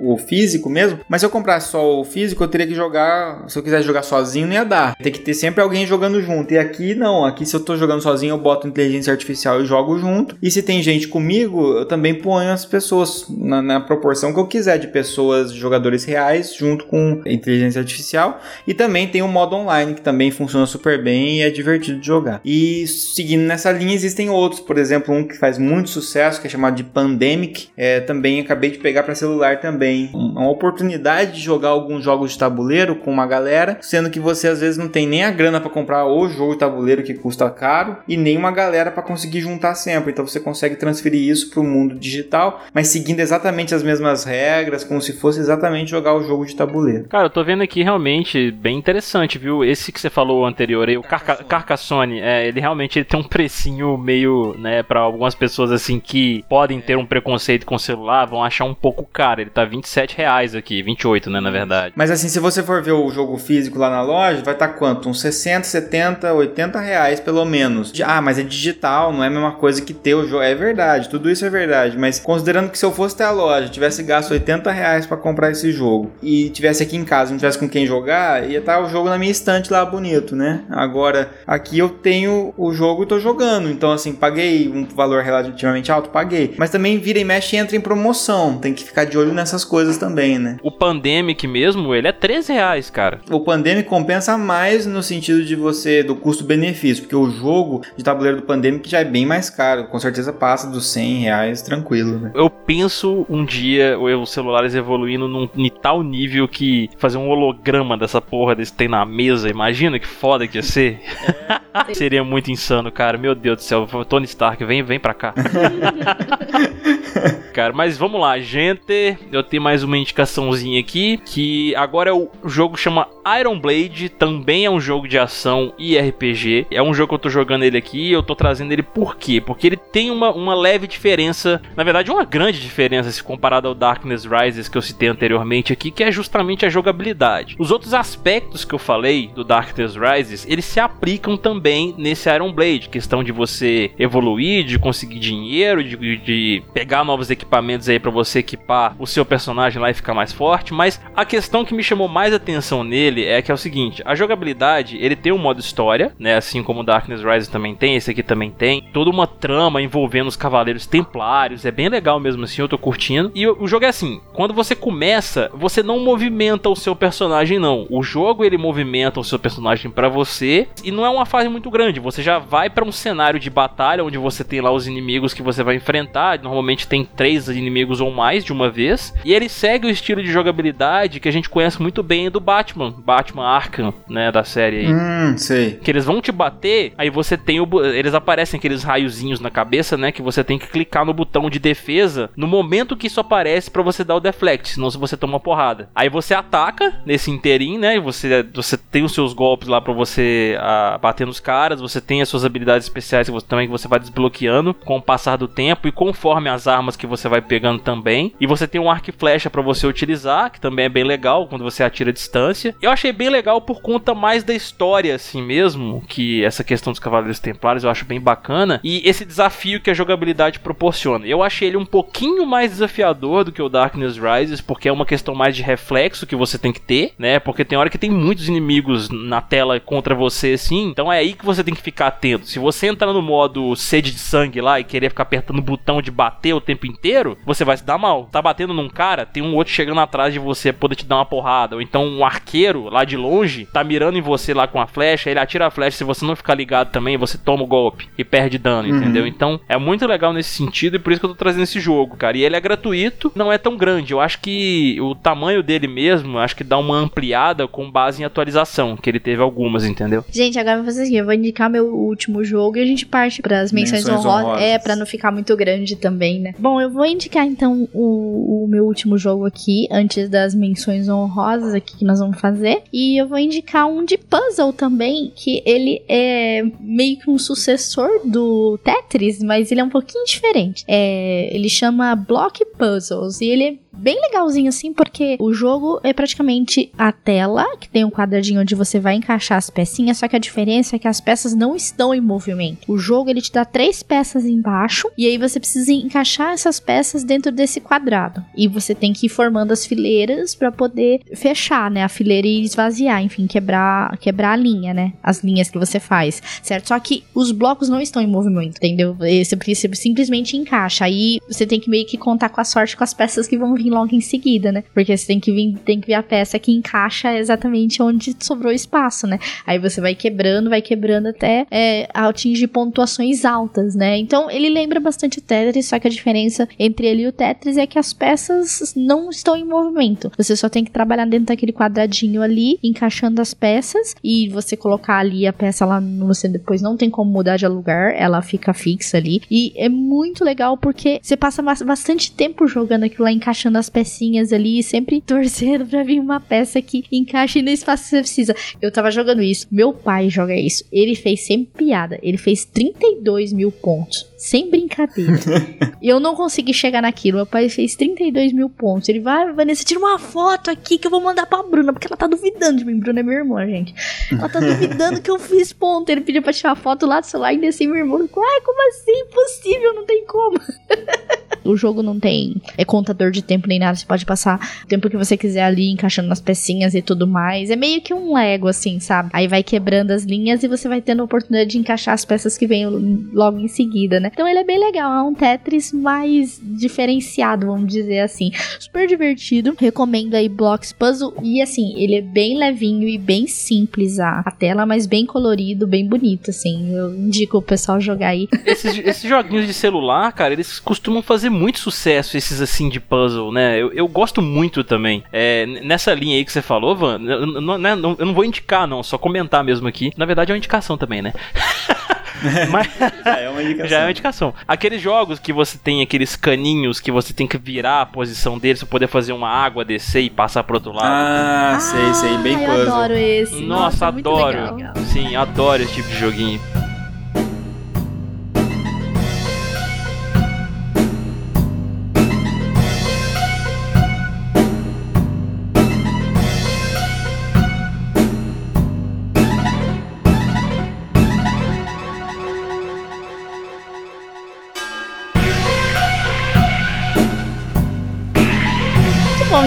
o físico mesmo, mas se eu comprasse só o físico, eu teria que jogar, se eu quisesse jogar sozinho, não ia dar. Tem que ter sempre alguém jogando junto. E aqui não, aqui se eu tô jogando sozinho, eu boto inteligência artificial e jogo junto. E se tem gente comigo, eu também ponho as pessoas na, na proporção que eu quiser de pessoas, jogadores reais, junto com inteligência artificial. E também tem o modo online, que também funciona super bem e é divertido de jogar. E seguindo nessa linha, existem outros, por exemplo, um que faz muito sucesso, que é chamado de Pandemic. É, também acabei de pegar para ser celular também. Uma oportunidade de jogar alguns jogos de tabuleiro com uma galera, sendo que você às vezes não tem nem a grana para comprar o jogo de tabuleiro que custa caro e nem uma galera para conseguir juntar sempre. Então você consegue transferir isso para o mundo digital, mas seguindo exatamente as mesmas regras, como se fosse exatamente jogar o jogo de tabuleiro. Cara, eu tô vendo aqui realmente bem interessante, viu? Esse que você falou anterior aí, o Carca Carcassonne, é, ele realmente ele tem um precinho meio, né, para algumas pessoas assim que podem ter um preconceito com o celular, vão achar um pouco caro. Ele tá 27 reais aqui, 28, né, na verdade. Mas assim, se você for ver o jogo físico lá na loja, vai estar tá quanto? Uns 60, 70, 80 reais pelo menos. Ah, mas é digital, não é a mesma coisa que ter o jogo. É verdade, tudo isso é verdade. Mas considerando que se eu fosse ter a loja, tivesse gasto 80 reais para comprar esse jogo e tivesse aqui em casa, não tivesse com quem jogar, ia estar tá o jogo na minha estante lá bonito, né? Agora, aqui eu tenho o jogo e tô jogando. Então, assim, paguei um valor relativamente alto, paguei. Mas também vira e mexe e entra em promoção. Tem que ficar de olho nessas coisas também, né? O Pandemic mesmo, ele é 13 reais, cara. O Pandemic compensa mais no sentido de você, do custo-benefício, porque o jogo de tabuleiro do Pandemic já é bem mais caro. Com certeza passa dos 100 reais tranquilo, né? Eu penso um dia os celulares evoluindo num, em tal nível que fazer um holograma dessa porra desse tem na mesa, imagina que foda que ia ser. <laughs> Seria muito insano, cara. Meu Deus do céu. Tony Stark, vem, vem pra cá. <laughs> <laughs> cara, mas vamos lá, gente. Eu tenho mais uma indicaçãozinha aqui. Que agora é o jogo chama Iron Blade. Também é um jogo de ação e RPG. É um jogo que eu tô jogando ele aqui. Eu tô trazendo ele por quê? Porque ele tem uma, uma leve diferença. Na verdade, uma grande diferença se comparado ao Darkness Rises que eu citei anteriormente aqui. Que é justamente a jogabilidade. Os outros aspectos que eu falei do Darkness Rises, eles se aplicam também nesse Iron Blade. Questão de você evoluir, de conseguir dinheiro, de, de pegar novos equipamentos aí para você equipar o seu personagem lá e ficar mais forte. Mas a questão que me chamou mais atenção nele é que é o seguinte: a jogabilidade ele tem um modo história, né? Assim como o Darkness Rises também tem, esse aqui também tem. Toda uma trama envolvendo os Cavaleiros Templários. É bem legal mesmo assim, eu tô curtindo. E o, o jogo é assim: quando você começa, você não movimenta o seu personagem, não. O jogo ele movimenta o seu personagem para você e não é uma fase muito grande. Você já vai para um cenário de batalha onde você tem lá os inimigos que você vai enfrentar. Normalmente tem três inimigos ou mais de uma vez. E ele segue o estilo de jogabilidade que a gente conhece muito bem do Batman, Batman Arkham, né, da série aí. Hum, sei. Que eles vão te bater, aí você tem o eles aparecem aqueles raiozinhos na cabeça, né, que você tem que clicar no botão de defesa no momento que isso aparece para você dar o deflect, senão você toma porrada. Aí você ataca nesse inteirinho, né, e você você tem os seus golpes lá para você a, bater nos caras, você tem as suas habilidades especiais que você, também que você vai desbloqueando com o passar do tempo e conforme as armas que você vai pegando também. E você tem um arco e flecha para você utilizar, que também é bem legal quando você atira a distância. Eu achei bem legal por conta mais da história assim mesmo, que essa questão dos Cavaleiros Templários eu acho bem bacana e esse desafio que a jogabilidade proporciona. Eu achei ele um pouquinho mais desafiador do que o Darkness Rises, porque é uma questão mais de reflexo que você tem que ter, né? Porque tem hora que tem muitos inimigos na tela contra você assim, então é aí que você tem que ficar atento. Se você entrar no modo sede de sangue lá e querer ficar apertando o botão de bater o tempo inteiro, você vai se dar mal. Tá batendo num cara, tem um outro chegando atrás de você poder te dar uma porrada. Ou então um arqueiro lá de longe tá mirando em você lá com a flecha, ele atira a flecha. Se você não ficar ligado também, você toma o golpe e perde dano, uhum. entendeu? Então é muito legal nesse sentido e por isso que eu tô trazendo esse jogo, cara. E ele é gratuito, não é tão grande. Eu acho que o tamanho dele mesmo, acho que dá uma ampliada com base em atualização, que ele teve algumas, entendeu? Gente, agora eu vou fazer assim, eu vou indicar meu último jogo e a gente parte para as menções, menções honrosas. honrosas. É, para não ficar muito grande também, né? Bom, eu vou indicar então o, o, meu último jogo aqui, antes das menções honrosas aqui que nós vamos fazer. E eu vou indicar um de puzzle também, que ele é meio que um sucessor do Tetris, mas ele é um pouquinho diferente. É, ele chama Block Puzzles e ele é bem legalzinho assim, porque o jogo é praticamente a tela, que tem um quadradinho onde você vai encaixar as pecinhas, só que a diferença é que as peças não estão em movimento. O jogo ele te dá três peças embaixo e aí você precisa encaixar essas peças dentro desse quadrado. E você tem que ir formando as fileiras para poder fechar, né, a fileira e esvaziar, enfim, quebrar, quebrar a linha, né, as linhas que você faz, certo? Só que os blocos não estão em movimento, entendeu? Você, você simplesmente encaixa. Aí você tem que meio que contar com a sorte com as peças que vão vir vir logo em seguida, né? Porque você tem que vir, tem que ver a peça que encaixa exatamente onde sobrou espaço, né? Aí você vai quebrando, vai quebrando até é, atingir pontuações altas, né? Então ele lembra bastante o Tetris, só que a diferença entre ele e o Tetris é que as peças não estão em movimento. Você só tem que trabalhar dentro daquele quadradinho ali, encaixando as peças e você colocar ali a peça lá, você depois não tem como mudar de lugar, ela fica fixa ali. E é muito legal porque você passa bastante tempo jogando aquilo lá, encaixando as pecinhas ali, sempre <laughs> torcendo pra vir uma peça que encaixe no espaço que você precisa. Eu tava jogando isso, meu pai joga isso. Ele fez sem piada, ele fez 32 mil pontos. Sem brincadeira. <laughs> eu não consegui chegar naquilo. Meu pai fez 32 mil pontos. Ele vai, Vanessa, tira uma foto aqui que eu vou mandar pra Bruna, porque ela tá duvidando de mim. Bruna é minha irmã, gente. Ela tá duvidando que eu fiz ponto. Ele pediu pra tirar foto lá do celular e descer meu irmão. Ai, como assim? Impossível, não tem como. <laughs> o jogo não tem é contador de tempo nem nada. Você pode passar o tempo que você quiser ali, encaixando nas pecinhas e tudo mais. É meio que um Lego, assim, sabe? Aí vai quebrando as linhas e você vai tendo a oportunidade de encaixar as peças que vêm logo em seguida, né? Então ele é bem legal. É um Tetris mais diferenciado, vamos dizer assim. Super divertido. Recomendo aí Blocks Puzzle. E assim, ele é bem levinho e bem simples a, a tela, mas bem colorido, bem bonito, assim. Eu indico o pessoal jogar aí. <laughs> Esses, esses joguinhos de celular, cara, eles costumam fazer muito sucesso, esses assim de puzzle, né? Eu, eu gosto muito também. É, nessa linha aí que você falou, Van, eu, né, eu não vou indicar, não, só comentar mesmo aqui. Na verdade é uma indicação também, né? <laughs> <laughs> Mas... já é uma indicação. Já é uma indicação. Aqueles jogos que você tem aqueles caninhos que você tem que virar a posição deles pra poder fazer uma água descer e passar pro outro lado. Ah, ah sei, sei, bem puzzle. Eu adoro esse. Nossa, Nossa adoro. Sim, adoro esse tipo de joguinho.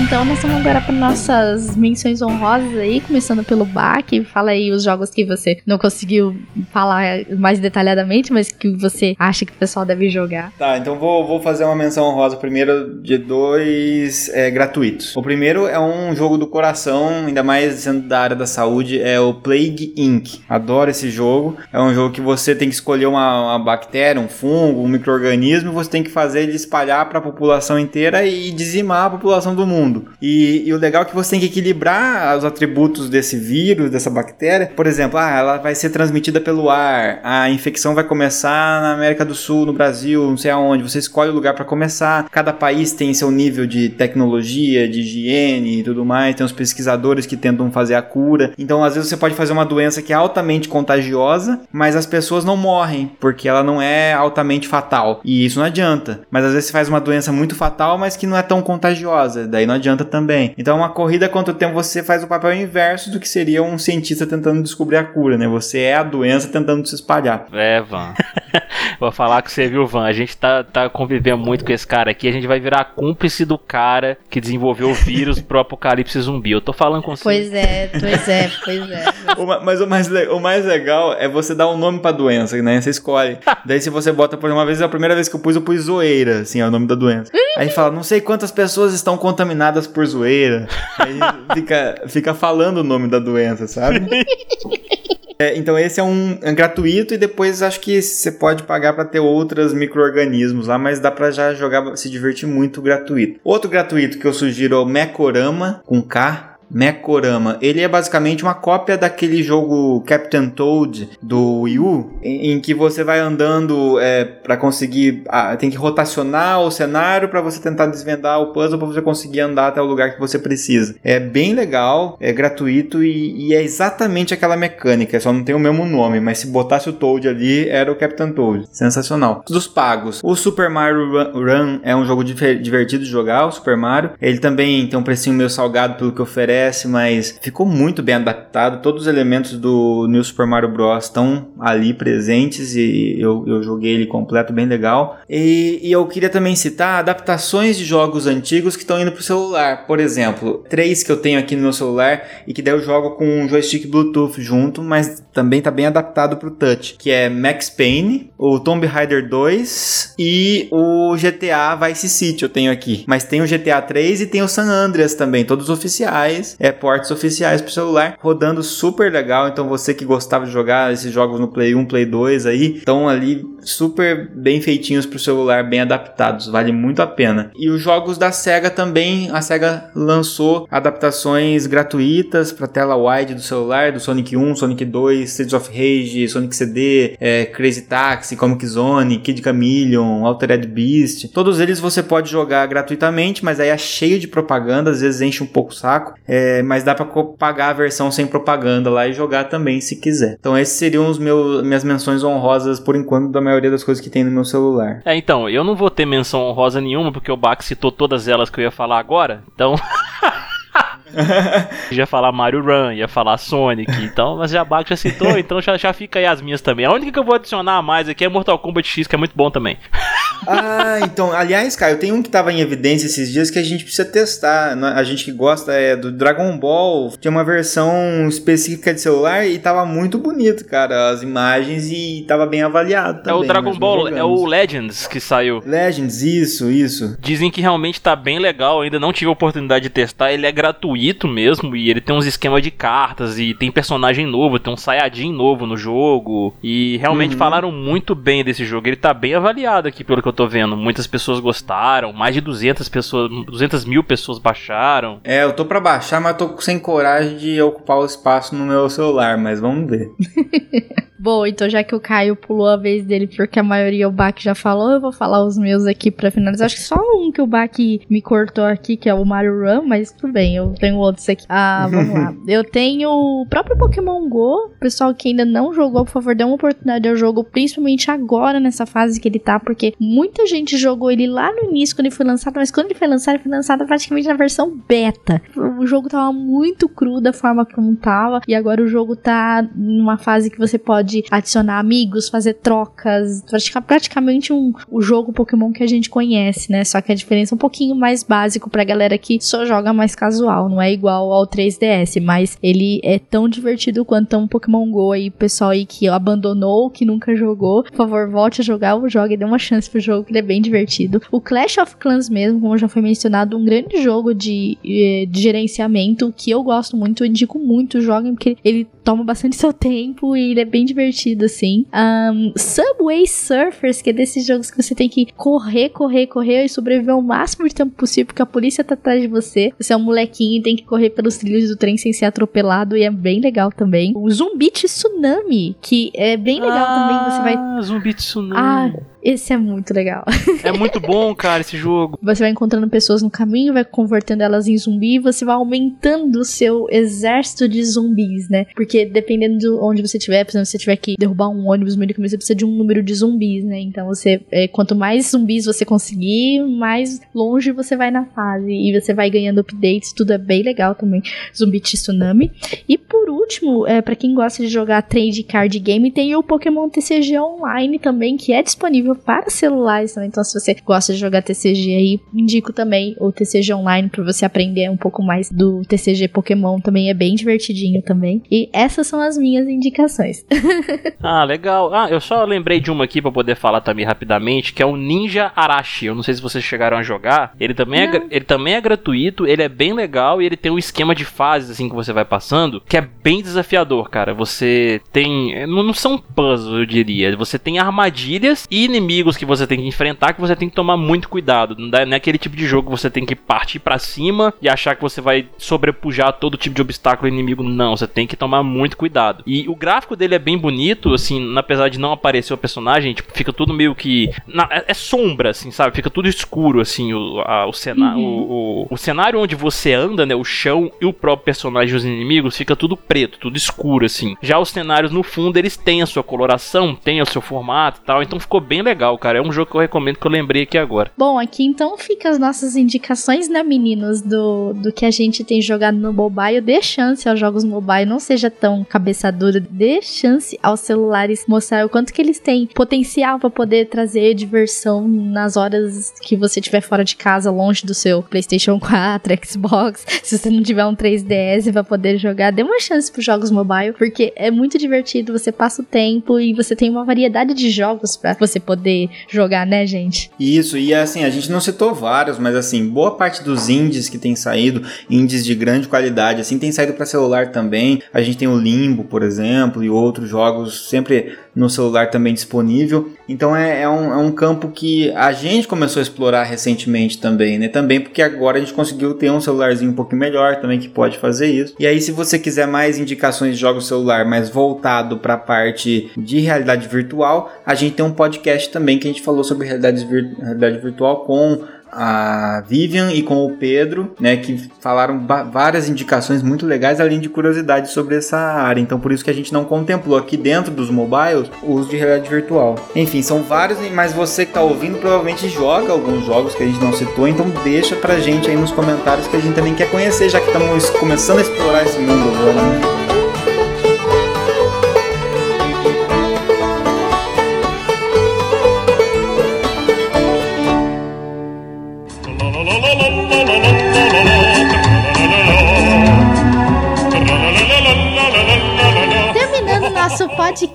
Então nós vamos agora para nossas menções honrosas aí, começando pelo Bach. Fala aí os jogos que você não conseguiu falar mais detalhadamente, mas que você acha que o pessoal deve jogar. Tá, então vou, vou fazer uma menção honrosa primeiro de dois é, gratuitos. O primeiro é um jogo do coração, ainda mais sendo da área da saúde, é o Plague Inc. Adoro esse jogo. É um jogo que você tem que escolher uma, uma bactéria, um fungo, um microorganismo, você tem que fazer ele espalhar para a população inteira e dizimar a população do mundo mundo. E, e, o legal é que você tem que equilibrar os atributos desse vírus, dessa bactéria. Por exemplo, ah, ela vai ser transmitida pelo ar, a infecção vai começar na América do Sul, no Brasil, não sei aonde. Você escolhe o lugar para começar. Cada país tem seu nível de tecnologia, de higiene e tudo mais. Tem os pesquisadores que tentam fazer a cura. Então, às vezes, você pode fazer uma doença que é altamente contagiosa, mas as pessoas não morrem, porque ela não é altamente fatal. E isso não adianta. Mas às vezes você faz uma doença muito fatal, mas que não é tão contagiosa. Daí não adianta adianta também. Então, uma corrida contra o tempo você faz o papel inverso do que seria um cientista tentando descobrir a cura, né? Você é a doença tentando se espalhar. É, Van. <laughs> Vou falar que você viu, Van. A gente tá, tá convivendo muito com esse cara aqui. A gente vai virar cúmplice do cara que desenvolveu o vírus pro apocalipse zumbi. Eu tô falando com você. Pois é, pois é, pois é. Mas o mais, o mais legal é você dar um nome pra doença, né? Você escolhe. Daí, se você bota, por uma vez, a primeira vez que eu pus, eu pus zoeira, assim, é o nome da doença. Aí fala, não sei quantas pessoas estão contaminadas por zoeira. Aí fica, fica falando o nome da doença, sabe? <laughs> É, então esse é um é gratuito e depois acho que você pode pagar para ter outros micro-organismos lá, mas dá para já jogar, se divertir muito gratuito. Outro gratuito que eu sugiro é o Mecorama com K, Mekorama. Ele é basicamente uma cópia daquele jogo Captain Toad do Wii U, em, em que você vai andando é, para conseguir. Ah, tem que rotacionar o cenário para você tentar desvendar o puzzle para você conseguir andar até o lugar que você precisa. É bem legal, é gratuito e, e, é exatamente aquela mecânica, só não tem o mesmo nome, mas se botasse o Toad ali, era o Captain Toad. Sensacional. Dos pagos. O Super Mario Run é um jogo divertido de jogar, o Super Mario. Ele também tem um precinho meio salgado pelo que oferece 3DS, mas ficou muito bem adaptado. Todos os elementos do New Super Mario Bros. estão ali presentes e eu, eu joguei ele completo, bem legal. E, e eu queria também citar adaptações de jogos antigos que estão indo pro celular. Por exemplo, três que eu tenho aqui no meu celular e que daí eu jogo com um joystick Bluetooth junto, mas também tá bem adaptado pro touch, que é Max Payne, o Tomb Raider 2 e o GTA Vice City eu tenho aqui. Mas tem o GTA 3 e tem o San Andreas também, todos oficiais, é ports oficiais pro celular, rodando super legal. Então você que gostava de jogar esses jogos no Play 1, Play 2 aí, estão ali super bem feitinhos pro celular, bem adaptados, vale muito a pena. E os jogos da Sega também, a Sega lançou adaptações gratuitas para tela wide do celular, do Sonic 1, Sonic 2, Streets of Rage, Sonic CD, é, Crazy Taxi, Comic Zone, Kid Chameleon, Altered Beast. Todos eles você pode jogar gratuitamente, mas aí é cheio de propaganda, às vezes enche um pouco o saco, é, mas dá para pagar a versão sem propaganda lá e jogar também se quiser. Então esses seriam os meus minhas menções honrosas por enquanto da maioria das coisas que tem no meu celular. É, então, eu não vou ter menção honrosa nenhuma porque o Bach citou todas elas que eu ia falar agora. Então <laughs> <laughs> ia falar Mario Run, ia falar Sonic, então, mas já Bach já citou, <laughs> então já, já fica aí as minhas também. A única que eu vou adicionar a mais aqui é Mortal Kombat X, que é muito bom também. <laughs> ah, então, aliás, cara, eu tenho um que tava em evidência esses dias que a gente precisa testar. Né? A gente que gosta é do Dragon Ball, tinha uma versão específica de celular e tava muito bonito, cara, as imagens e tava bem avaliado também. É o Dragon Ball, é o Legends que saiu. Legends, isso, isso. Dizem que realmente tá bem legal, ainda não tive a oportunidade de testar, ele é gratuito mesmo e ele tem uns esquemas de cartas e tem personagem novo, tem um Sayajin novo no jogo e realmente uhum. falaram muito bem desse jogo. Ele tá bem avaliado aqui pelo que eu tô vendo. Muitas pessoas gostaram, mais de 200 pessoas, 200 mil pessoas baixaram. É, eu tô para baixar, mas tô sem coragem de ocupar o espaço no meu celular, mas vamos ver. <laughs> Bom, então já que o Caio pulou a vez dele, porque a maioria o Bach já falou, eu vou falar os meus aqui para finalizar. Acho que só um que o Bach me cortou aqui, que é o Mario Run, mas tudo bem, eu tenho outros aqui. Ah, vamos lá. <laughs> Eu tenho o próprio Pokémon Go. Pessoal que ainda não jogou, por favor, dê uma oportunidade ao jogo, principalmente agora nessa fase que ele tá, porque muita gente jogou ele lá no início quando ele foi lançado, mas quando ele foi lançado, ele foi lançado praticamente na versão beta. O jogo tava muito cru da forma como tava, e agora o jogo tá numa fase que você pode pode adicionar amigos, fazer trocas, praticamente um, o jogo Pokémon que a gente conhece, né? Só que a diferença é um pouquinho mais básico pra galera que só joga mais casual, não é igual ao 3DS, mas ele é tão divertido quanto um Pokémon Go aí, pessoal aí que abandonou, que nunca jogou, por favor, volte a jogar ou jogue, dê uma chance pro jogo, que ele é bem divertido. O Clash of Clans mesmo, como já foi mencionado, um grande jogo de, eh, de gerenciamento que eu gosto muito, eu indico muito, joguem porque ele toma bastante seu tempo e ele é bem divertido, assim. Um, Subway Surfers, que é desses jogos que você tem que correr, correr, correr e sobreviver o máximo de tempo possível, porque a polícia tá atrás de você. Você é um molequinho e tem que correr pelos trilhos do trem sem ser atropelado, e é bem legal também. O Zumbi Tsunami, que é bem legal ah, também. Você vai. Zumbi Tsunami. Ah, esse é muito legal. <laughs> É muito bom, cara, esse jogo. Você vai encontrando pessoas no caminho, vai convertendo elas em zumbi e você vai aumentando o seu exército de zumbis, né? Porque dependendo de onde você estiver, por exemplo, se você tiver que derrubar um ônibus meio você precisa de um número de zumbis, né? Então você, é, quanto mais zumbis você conseguir, mais longe você vai na fase e você vai ganhando updates, tudo é bem legal também. Zumbi Tsunami. E por último, é, para quem gosta de jogar trade card game, tem o Pokémon TCG Online também, que é disponível disponível para celulares também. Então, se você gosta de jogar TCG aí, indico também o TCG Online para você aprender um pouco mais do TCG Pokémon. Também é bem divertidinho também. E essas são as minhas indicações. <laughs> ah, legal. Ah, eu só lembrei de uma aqui para poder falar também rapidamente, que é o Ninja Arashi. Eu não sei se vocês chegaram a jogar. Ele também, é, ele também é gratuito, ele é bem legal e ele tem um esquema de fases assim que você vai passando, que é bem desafiador, cara. Você tem, não, não são puzzles, eu diria. Você tem armadilhas e inimigos que você tem que enfrentar que você tem que tomar muito cuidado. Não é aquele tipo de jogo que você tem que partir para cima e achar que você vai sobrepujar todo tipo de obstáculo inimigo. Não, você tem que tomar muito cuidado. E o gráfico dele é bem bonito, assim, apesar de não aparecer o personagem, tipo, fica tudo meio que. Na, é, é, sombra, assim, sabe? Fica tudo escuro, assim, o, a, o, cenário, uhum. o, o, o, cenário onde você anda, né? O chão e o próprio personagem dos inimigos fica tudo preto, tudo escuro, assim. Já os cenários no fundo, eles têm a sua coloração, têm o seu formato e tal, então ficou bem legal, cara. É um jogo que eu recomendo que eu lembrei aqui agora. Bom, aqui então fica as nossas indicações, né, meninos, do, do que a gente tem jogado no mobile. Dê chance aos jogos mobile, não seja tão cabeça dura. Dê chance aos celulares mostrar o quanto que eles têm potencial para poder trazer diversão nas horas que você estiver fora de casa, longe do seu PlayStation <laughs> 4, Xbox. Se você não tiver um 3DS para poder jogar, dê uma chance para jogos mobile, porque é muito divertido. Você passa o tempo e você tem uma variedade de jogos para você poder jogar, né, gente? Isso, e assim, a gente não citou vários, mas assim, boa parte dos indies que tem saído, indies de grande qualidade, assim, tem saído para celular também. A gente tem o Limbo, por exemplo, e outros jogos sempre no celular também disponível. Então é, é, um, é um campo que a gente começou a explorar recentemente também, né? Também porque agora a gente conseguiu ter um celularzinho um pouquinho melhor também que pode fazer isso. E aí, se você quiser mais indicações de jogos celular, mais voltado para a parte de realidade virtual, a gente tem um podcast também que a gente falou sobre realidade, vir realidade virtual com a Vivian e com o Pedro, né, que falaram várias indicações muito legais, além de curiosidades sobre essa área. Então, por isso que a gente não contemplou aqui dentro dos mobiles o uso de realidade virtual. Enfim, são vários, mas você que está ouvindo provavelmente joga alguns jogos que a gente não citou, então deixa pra gente aí nos comentários que a gente também quer conhecer, já que estamos começando a explorar esse mundo agora. Né?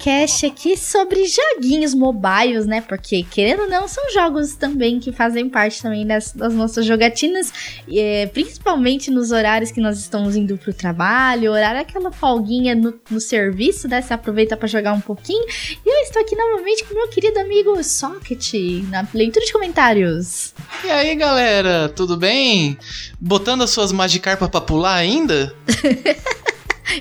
Podcast aqui sobre joguinhos mobiles, né? Porque, querendo ou não, são jogos também que fazem parte também das, das nossas jogatinas, é, principalmente nos horários que nós estamos indo pro trabalho, horário aquela folguinha no, no serviço, né? Você aproveita para jogar um pouquinho. E eu estou aqui novamente com meu querido amigo Socket, na leitura de comentários. E aí, galera, tudo bem? Botando as suas Magikarpa pra pular ainda? <laughs>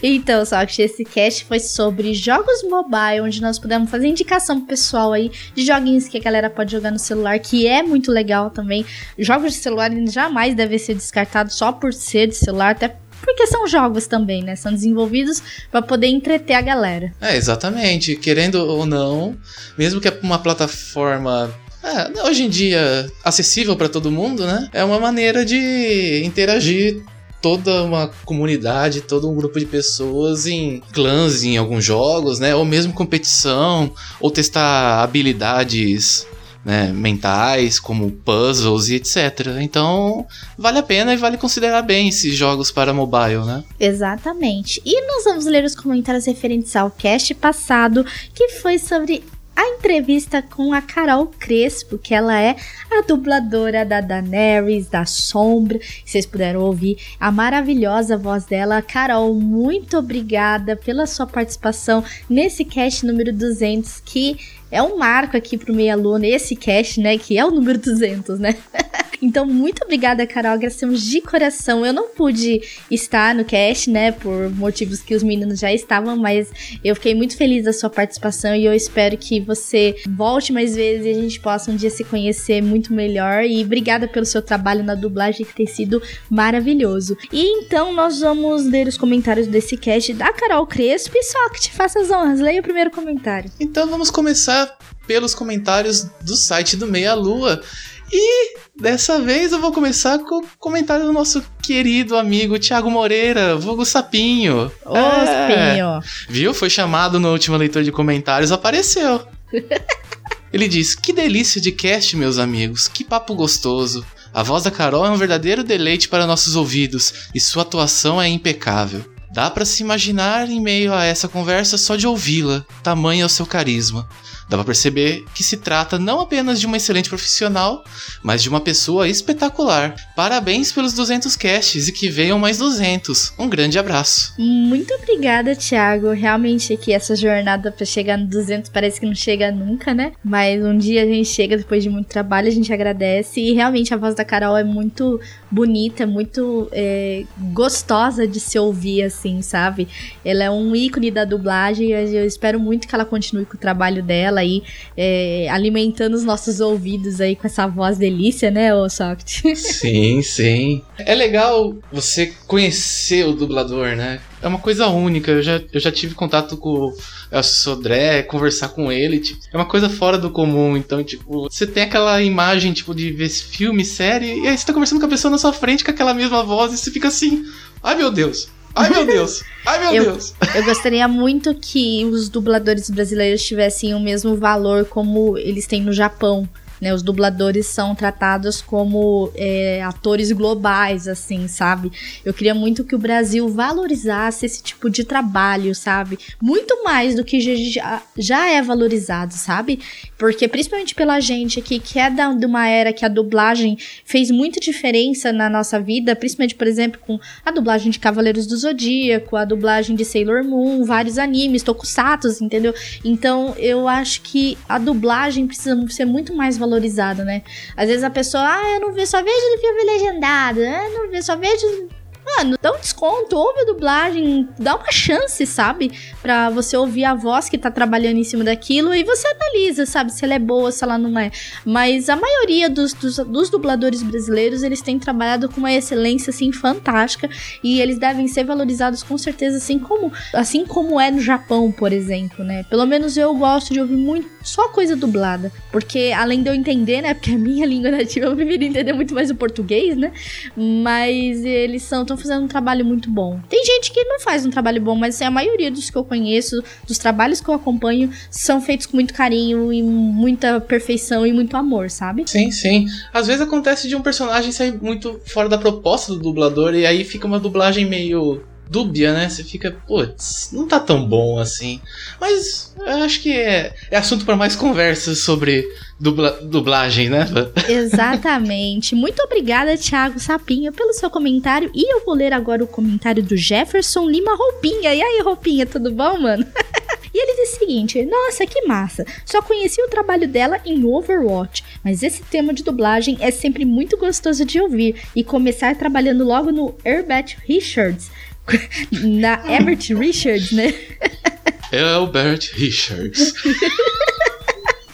Então, só que esse cast foi sobre jogos mobile, onde nós pudemos fazer indicação pro pessoal aí de joguinhos que a galera pode jogar no celular, que é muito legal também. Jogos de celular jamais devem ser descartados só por ser de celular, até porque são jogos também, né? São desenvolvidos para poder entreter a galera. É, exatamente. Querendo ou não, mesmo que é uma plataforma é, hoje em dia acessível para todo mundo, né? É uma maneira de interagir toda uma comunidade, todo um grupo de pessoas em clãs em alguns jogos, né? Ou mesmo competição, ou testar habilidades né, mentais, como puzzles e etc. Então, vale a pena e vale considerar bem esses jogos para mobile, né? Exatamente. E nós vamos ler os comentários referentes ao cast passado, que foi sobre a entrevista com a Carol Crespo, que ela é a dubladora da Daenerys, da Sombra. Vocês puderam ouvir a maravilhosa voz dela. Carol, muito obrigada pela sua participação nesse cast número 200, que é um marco aqui pro Meia Luna, esse cast, né, que é o número 200, né? <laughs> Então, muito obrigada, Carol. Agradecemos de coração. Eu não pude estar no cast, né? Por motivos que os meninos já estavam, mas eu fiquei muito feliz da sua participação e eu espero que você volte mais vezes e a gente possa um dia se conhecer muito melhor. E obrigada pelo seu trabalho na dublagem, que tem sido maravilhoso. E então nós vamos ler os comentários desse cast da Carol Crespo. E só que te faça as honras, leia o primeiro comentário. Então vamos começar pelos comentários do site do Meia Lua. E dessa vez eu vou começar com o comentário do nosso querido amigo Thiago Moreira, vulgo Sapinho. Ô, é, Sapinho. Viu? Foi chamado no último leitor de comentários, apareceu. <laughs> Ele diz: Que delícia de cast, meus amigos, que papo gostoso. A voz da Carol é um verdadeiro deleite para nossos ouvidos e sua atuação é impecável. Dá para se imaginar em meio a essa conversa só de ouvi-la, tamanho é o seu carisma. Dá pra perceber que se trata não apenas de uma excelente profissional, mas de uma pessoa espetacular. Parabéns pelos 200 casts e que venham mais 200. Um grande abraço. Muito obrigada, Thiago. Realmente aqui essa jornada para chegar no 200 parece que não chega nunca, né? Mas um dia a gente chega depois de muito trabalho, a gente agradece e realmente a voz da Carol é muito bonita, muito é, gostosa de se ouvir, assim, sabe? Ela é um ícone da dublagem e eu espero muito que ela continue com o trabalho dela aí, é, alimentando os nossos ouvidos aí com essa voz delícia, né, ô Socket? Sim, sim. É legal você conhecer o dublador, né? É uma coisa única. Eu já, eu já tive contato com o Elcio Sodré, conversar com ele, tipo, é uma coisa fora do comum. Então, tipo, você tem aquela imagem, tipo, de ver filme, série, e aí você tá conversando com a pessoa na sua frente com aquela mesma voz e você fica assim, ai meu Deus, ai meu Deus, ai meu <laughs> Eu- Deus. Eu gostaria muito que os dubladores brasileiros tivessem o mesmo valor como eles têm no Japão. Né, os dubladores são tratados como é, atores globais, assim, sabe? Eu queria muito que o Brasil valorizasse esse tipo de trabalho, sabe? Muito mais do que já, já é valorizado, sabe? Porque principalmente pela gente aqui, que é da, de uma era que a dublagem fez muita diferença na nossa vida, principalmente, por exemplo, com a dublagem de Cavaleiros do Zodíaco, a dublagem de Sailor Moon, vários animes, tokusatsu, entendeu? Então, eu acho que a dublagem precisa ser muito mais valorizada, né? Às vezes a pessoa, ah, eu não vejo, só vejo no filme legendado, ah, não vejo, só vejo Mano, dá um desconto, ouve a dublagem, dá uma chance, sabe? Pra você ouvir a voz que tá trabalhando em cima daquilo e você analisa, sabe? Se ela é boa, se ela não é. Mas a maioria dos, dos, dos dubladores brasileiros, eles têm trabalhado com uma excelência, assim, fantástica. E eles devem ser valorizados com certeza, assim como, assim como é no Japão, por exemplo, né? Pelo menos eu gosto de ouvir muito só coisa dublada. Porque além de eu entender, né? Porque a minha <laughs> língua nativa, eu prefiro entender muito mais o português, né? Mas eles estão fazendo um trabalho muito bom. Tem gente que não faz um trabalho bom, mas assim, a maioria dos que eu conheço, dos trabalhos que eu acompanho, são feitos com muito carinho e muita perfeição e muito amor, sabe? Sim, sim. Às vezes acontece de um personagem sair muito fora da proposta do dublador e aí fica uma dublagem meio dúbia, né? Você fica, putz, não tá tão bom assim. Mas eu acho que é, é assunto para mais conversas sobre dubla, dublagem, né? <laughs> Exatamente. Muito obrigada, Thiago Sapinha, pelo seu comentário. E eu vou ler agora o comentário do Jefferson Lima Roupinha. E aí, Roupinha, tudo bom, mano? <laughs> E ele diz o seguinte: Nossa, que massa! Só conheci o trabalho dela em Overwatch, mas esse tema de dublagem é sempre muito gostoso de ouvir. E começar trabalhando logo no Herbert Richards. <laughs> Na Herbert Richards, né? Albert Richards. <laughs>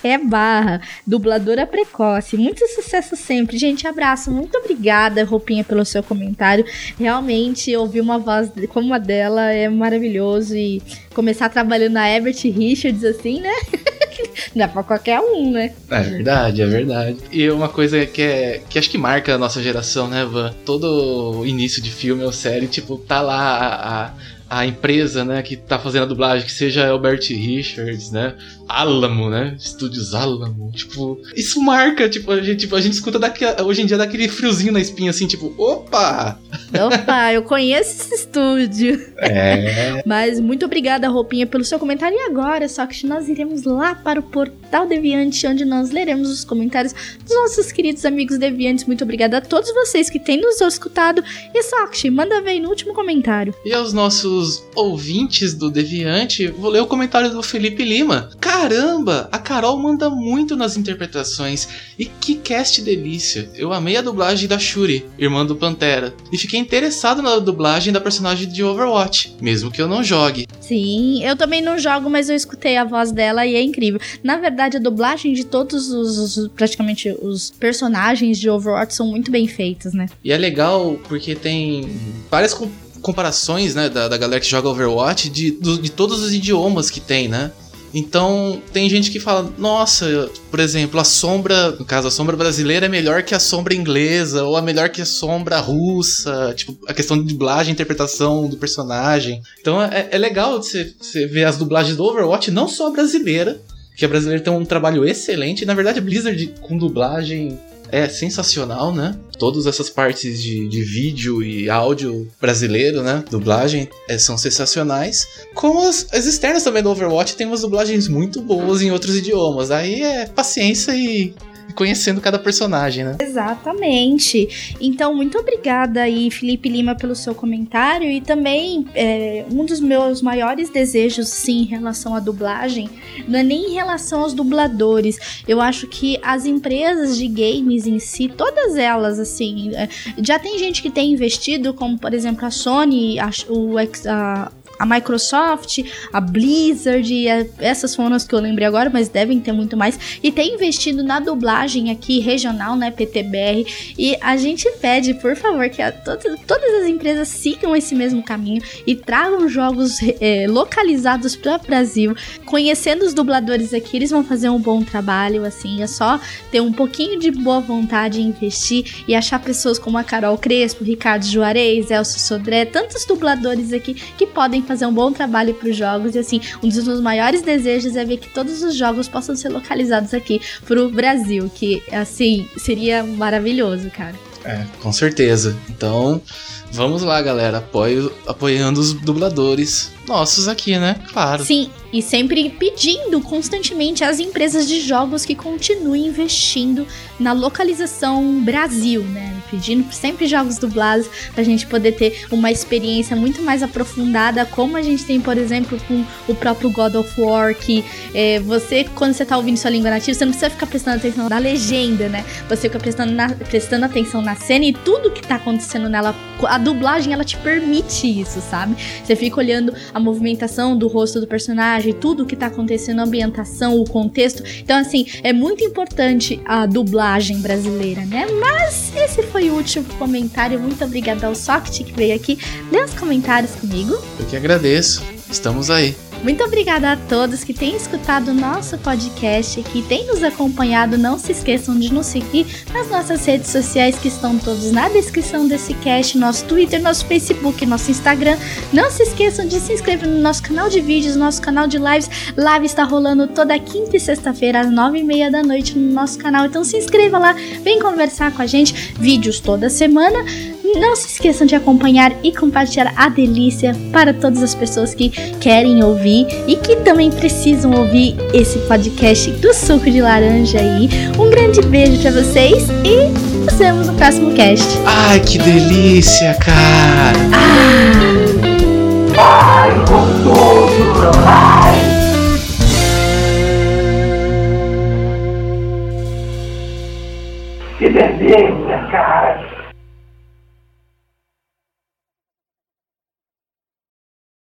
É barra, dubladora precoce, muito sucesso sempre. Gente, abraço, muito obrigada, Roupinha, pelo seu comentário. Realmente, ouvir uma voz como a dela é maravilhoso e começar trabalhando na Herbert Richards assim, né? <laughs> <laughs> É pra qualquer um, né? É verdade, é verdade. E uma coisa que é que acho que marca a nossa geração, né, Van? Todo início de filme ou série, tipo, tá lá a, a, a empresa, né, que tá fazendo a dublagem, que seja Albert Richards, né? Alamo, né? Estúdios Alamo. Tipo, isso marca, tipo, a gente, tipo, a gente escuta daqui, hoje em dia daquele friozinho na espinha, assim, tipo, opa! Opa, eu conheço esse estúdio. É. Mas muito obrigada, Roupinha, pelo seu comentário. E agora, só que nós iremos lá para o Portal Deviante, onde nós leremos os comentários dos nossos queridos amigos deviantes. Muito obrigada a todos vocês que têm nos escutado. E Sakshi, manda ver no último comentário. E aos nossos ouvintes do Deviante, vou ler o comentário do Felipe Lima. Caramba, a Carol manda muito nas interpretações. E que cast delícia. Eu amei a dublagem da Shuri, irmã do Pantera. E fiquei interessado na dublagem da personagem de Overwatch, mesmo que eu não jogue. Sim, eu também não jogo, mas eu escutei a voz dela e é incrível. Na verdade, a dublagem de todos os, praticamente os personagens de Overwatch são muito bem feitas, né? E é legal porque tem várias com- comparações, né, da, da galera que joga Overwatch de, do- de todos os idiomas que tem, né? Então, tem gente que fala, nossa, por exemplo, a sombra, no caso, a sombra brasileira é melhor que a sombra inglesa, ou é melhor que a sombra russa, tipo, a questão de dublagem, interpretação do personagem. Então, é, é legal você você ver as dublagens do Overwatch, não só brasileira, que a brasileira tem um trabalho excelente, na verdade, a Blizzard com dublagem é sensacional, né? Todas essas partes de, de vídeo e áudio brasileiro, né? Dublagem é, são sensacionais. Como as, as externas também do Overwatch tem umas dublagens muito boas em outros idiomas. Aí é paciência e, conhecendo cada personagem, né? Exatamente. Então, muito obrigada aí, Felipe Lima, pelo seu comentário. E também, é, um dos meus maiores desejos, sim, em relação à dublagem, não é nem em relação aos dubladores. Eu acho que as empresas de games em si, todas elas, assim, é, já tem gente que tem investido, como por exemplo a Sony, a, o, a a Microsoft, a Blizzard, a, essas foram as que eu lembrei agora, mas devem ter muito mais. E tem investido na dublagem aqui regional, né, PTBR. E a gente pede, por favor, que a, todas, todas as empresas sigam esse mesmo caminho e tragam jogos é, localizados para o Brasil. Conhecendo os dubladores aqui, eles vão fazer um bom trabalho, assim, é só ter um pouquinho de boa vontade investir e achar pessoas como a Carol Crespo, Ricardo Juarez, Elcio Sodré, tantos dubladores aqui que podem fazer um bom trabalho para os jogos. E assim, um dos meus maiores desejos é ver que todos os jogos possam ser localizados aqui pro Brasil, que assim, seria maravilhoso, cara. É, com certeza. Então, vamos lá, galera. Apoio, apoiando os dubladores nossos aqui, né? Claro. Sim, e sempre pedindo constantemente às empresas de jogos que continuem investindo na localização Brasil, né? Pedindo sempre jogos dublados pra gente poder ter uma experiência muito mais aprofundada, como a gente tem, por exemplo, com o próprio God of War, que é, você, quando você tá ouvindo sua língua nativa, você não precisa ficar prestando atenção na legenda, né? Você fica prestando, na, prestando atenção na cena e tudo que tá acontecendo nela. A dublagem, ela te permite isso, sabe? Você fica olhando a movimentação do rosto do personagem, tudo que tá acontecendo, a ambientação, o contexto. Então, assim, é muito importante a dublagem brasileira, né? Mas esse foi o último comentário. Muito obrigada ao Socket que veio aqui ler os comentários comigo. Eu que agradeço. Estamos aí. Muito obrigada a todos que têm escutado o nosso podcast, que têm nos acompanhado. Não se esqueçam de nos seguir nas nossas redes sociais, que estão todos na descrição desse cast: nosso Twitter, nosso Facebook, nosso Instagram. Não se esqueçam de se inscrever no nosso canal de vídeos, nosso canal de lives. Live está rolando toda quinta e sexta-feira, às nove e meia da noite, no nosso canal. Então se inscreva lá, vem conversar com a gente. Vídeos toda semana. Não se esqueçam de acompanhar e compartilhar a delícia para todas as pessoas que querem ouvir e que também precisam ouvir esse podcast do suco de laranja aí. Um grande beijo para vocês e nos vemos no próximo cast. Ai, que delícia, cara! Ai, gostoso! Ai! Que delícia, cara!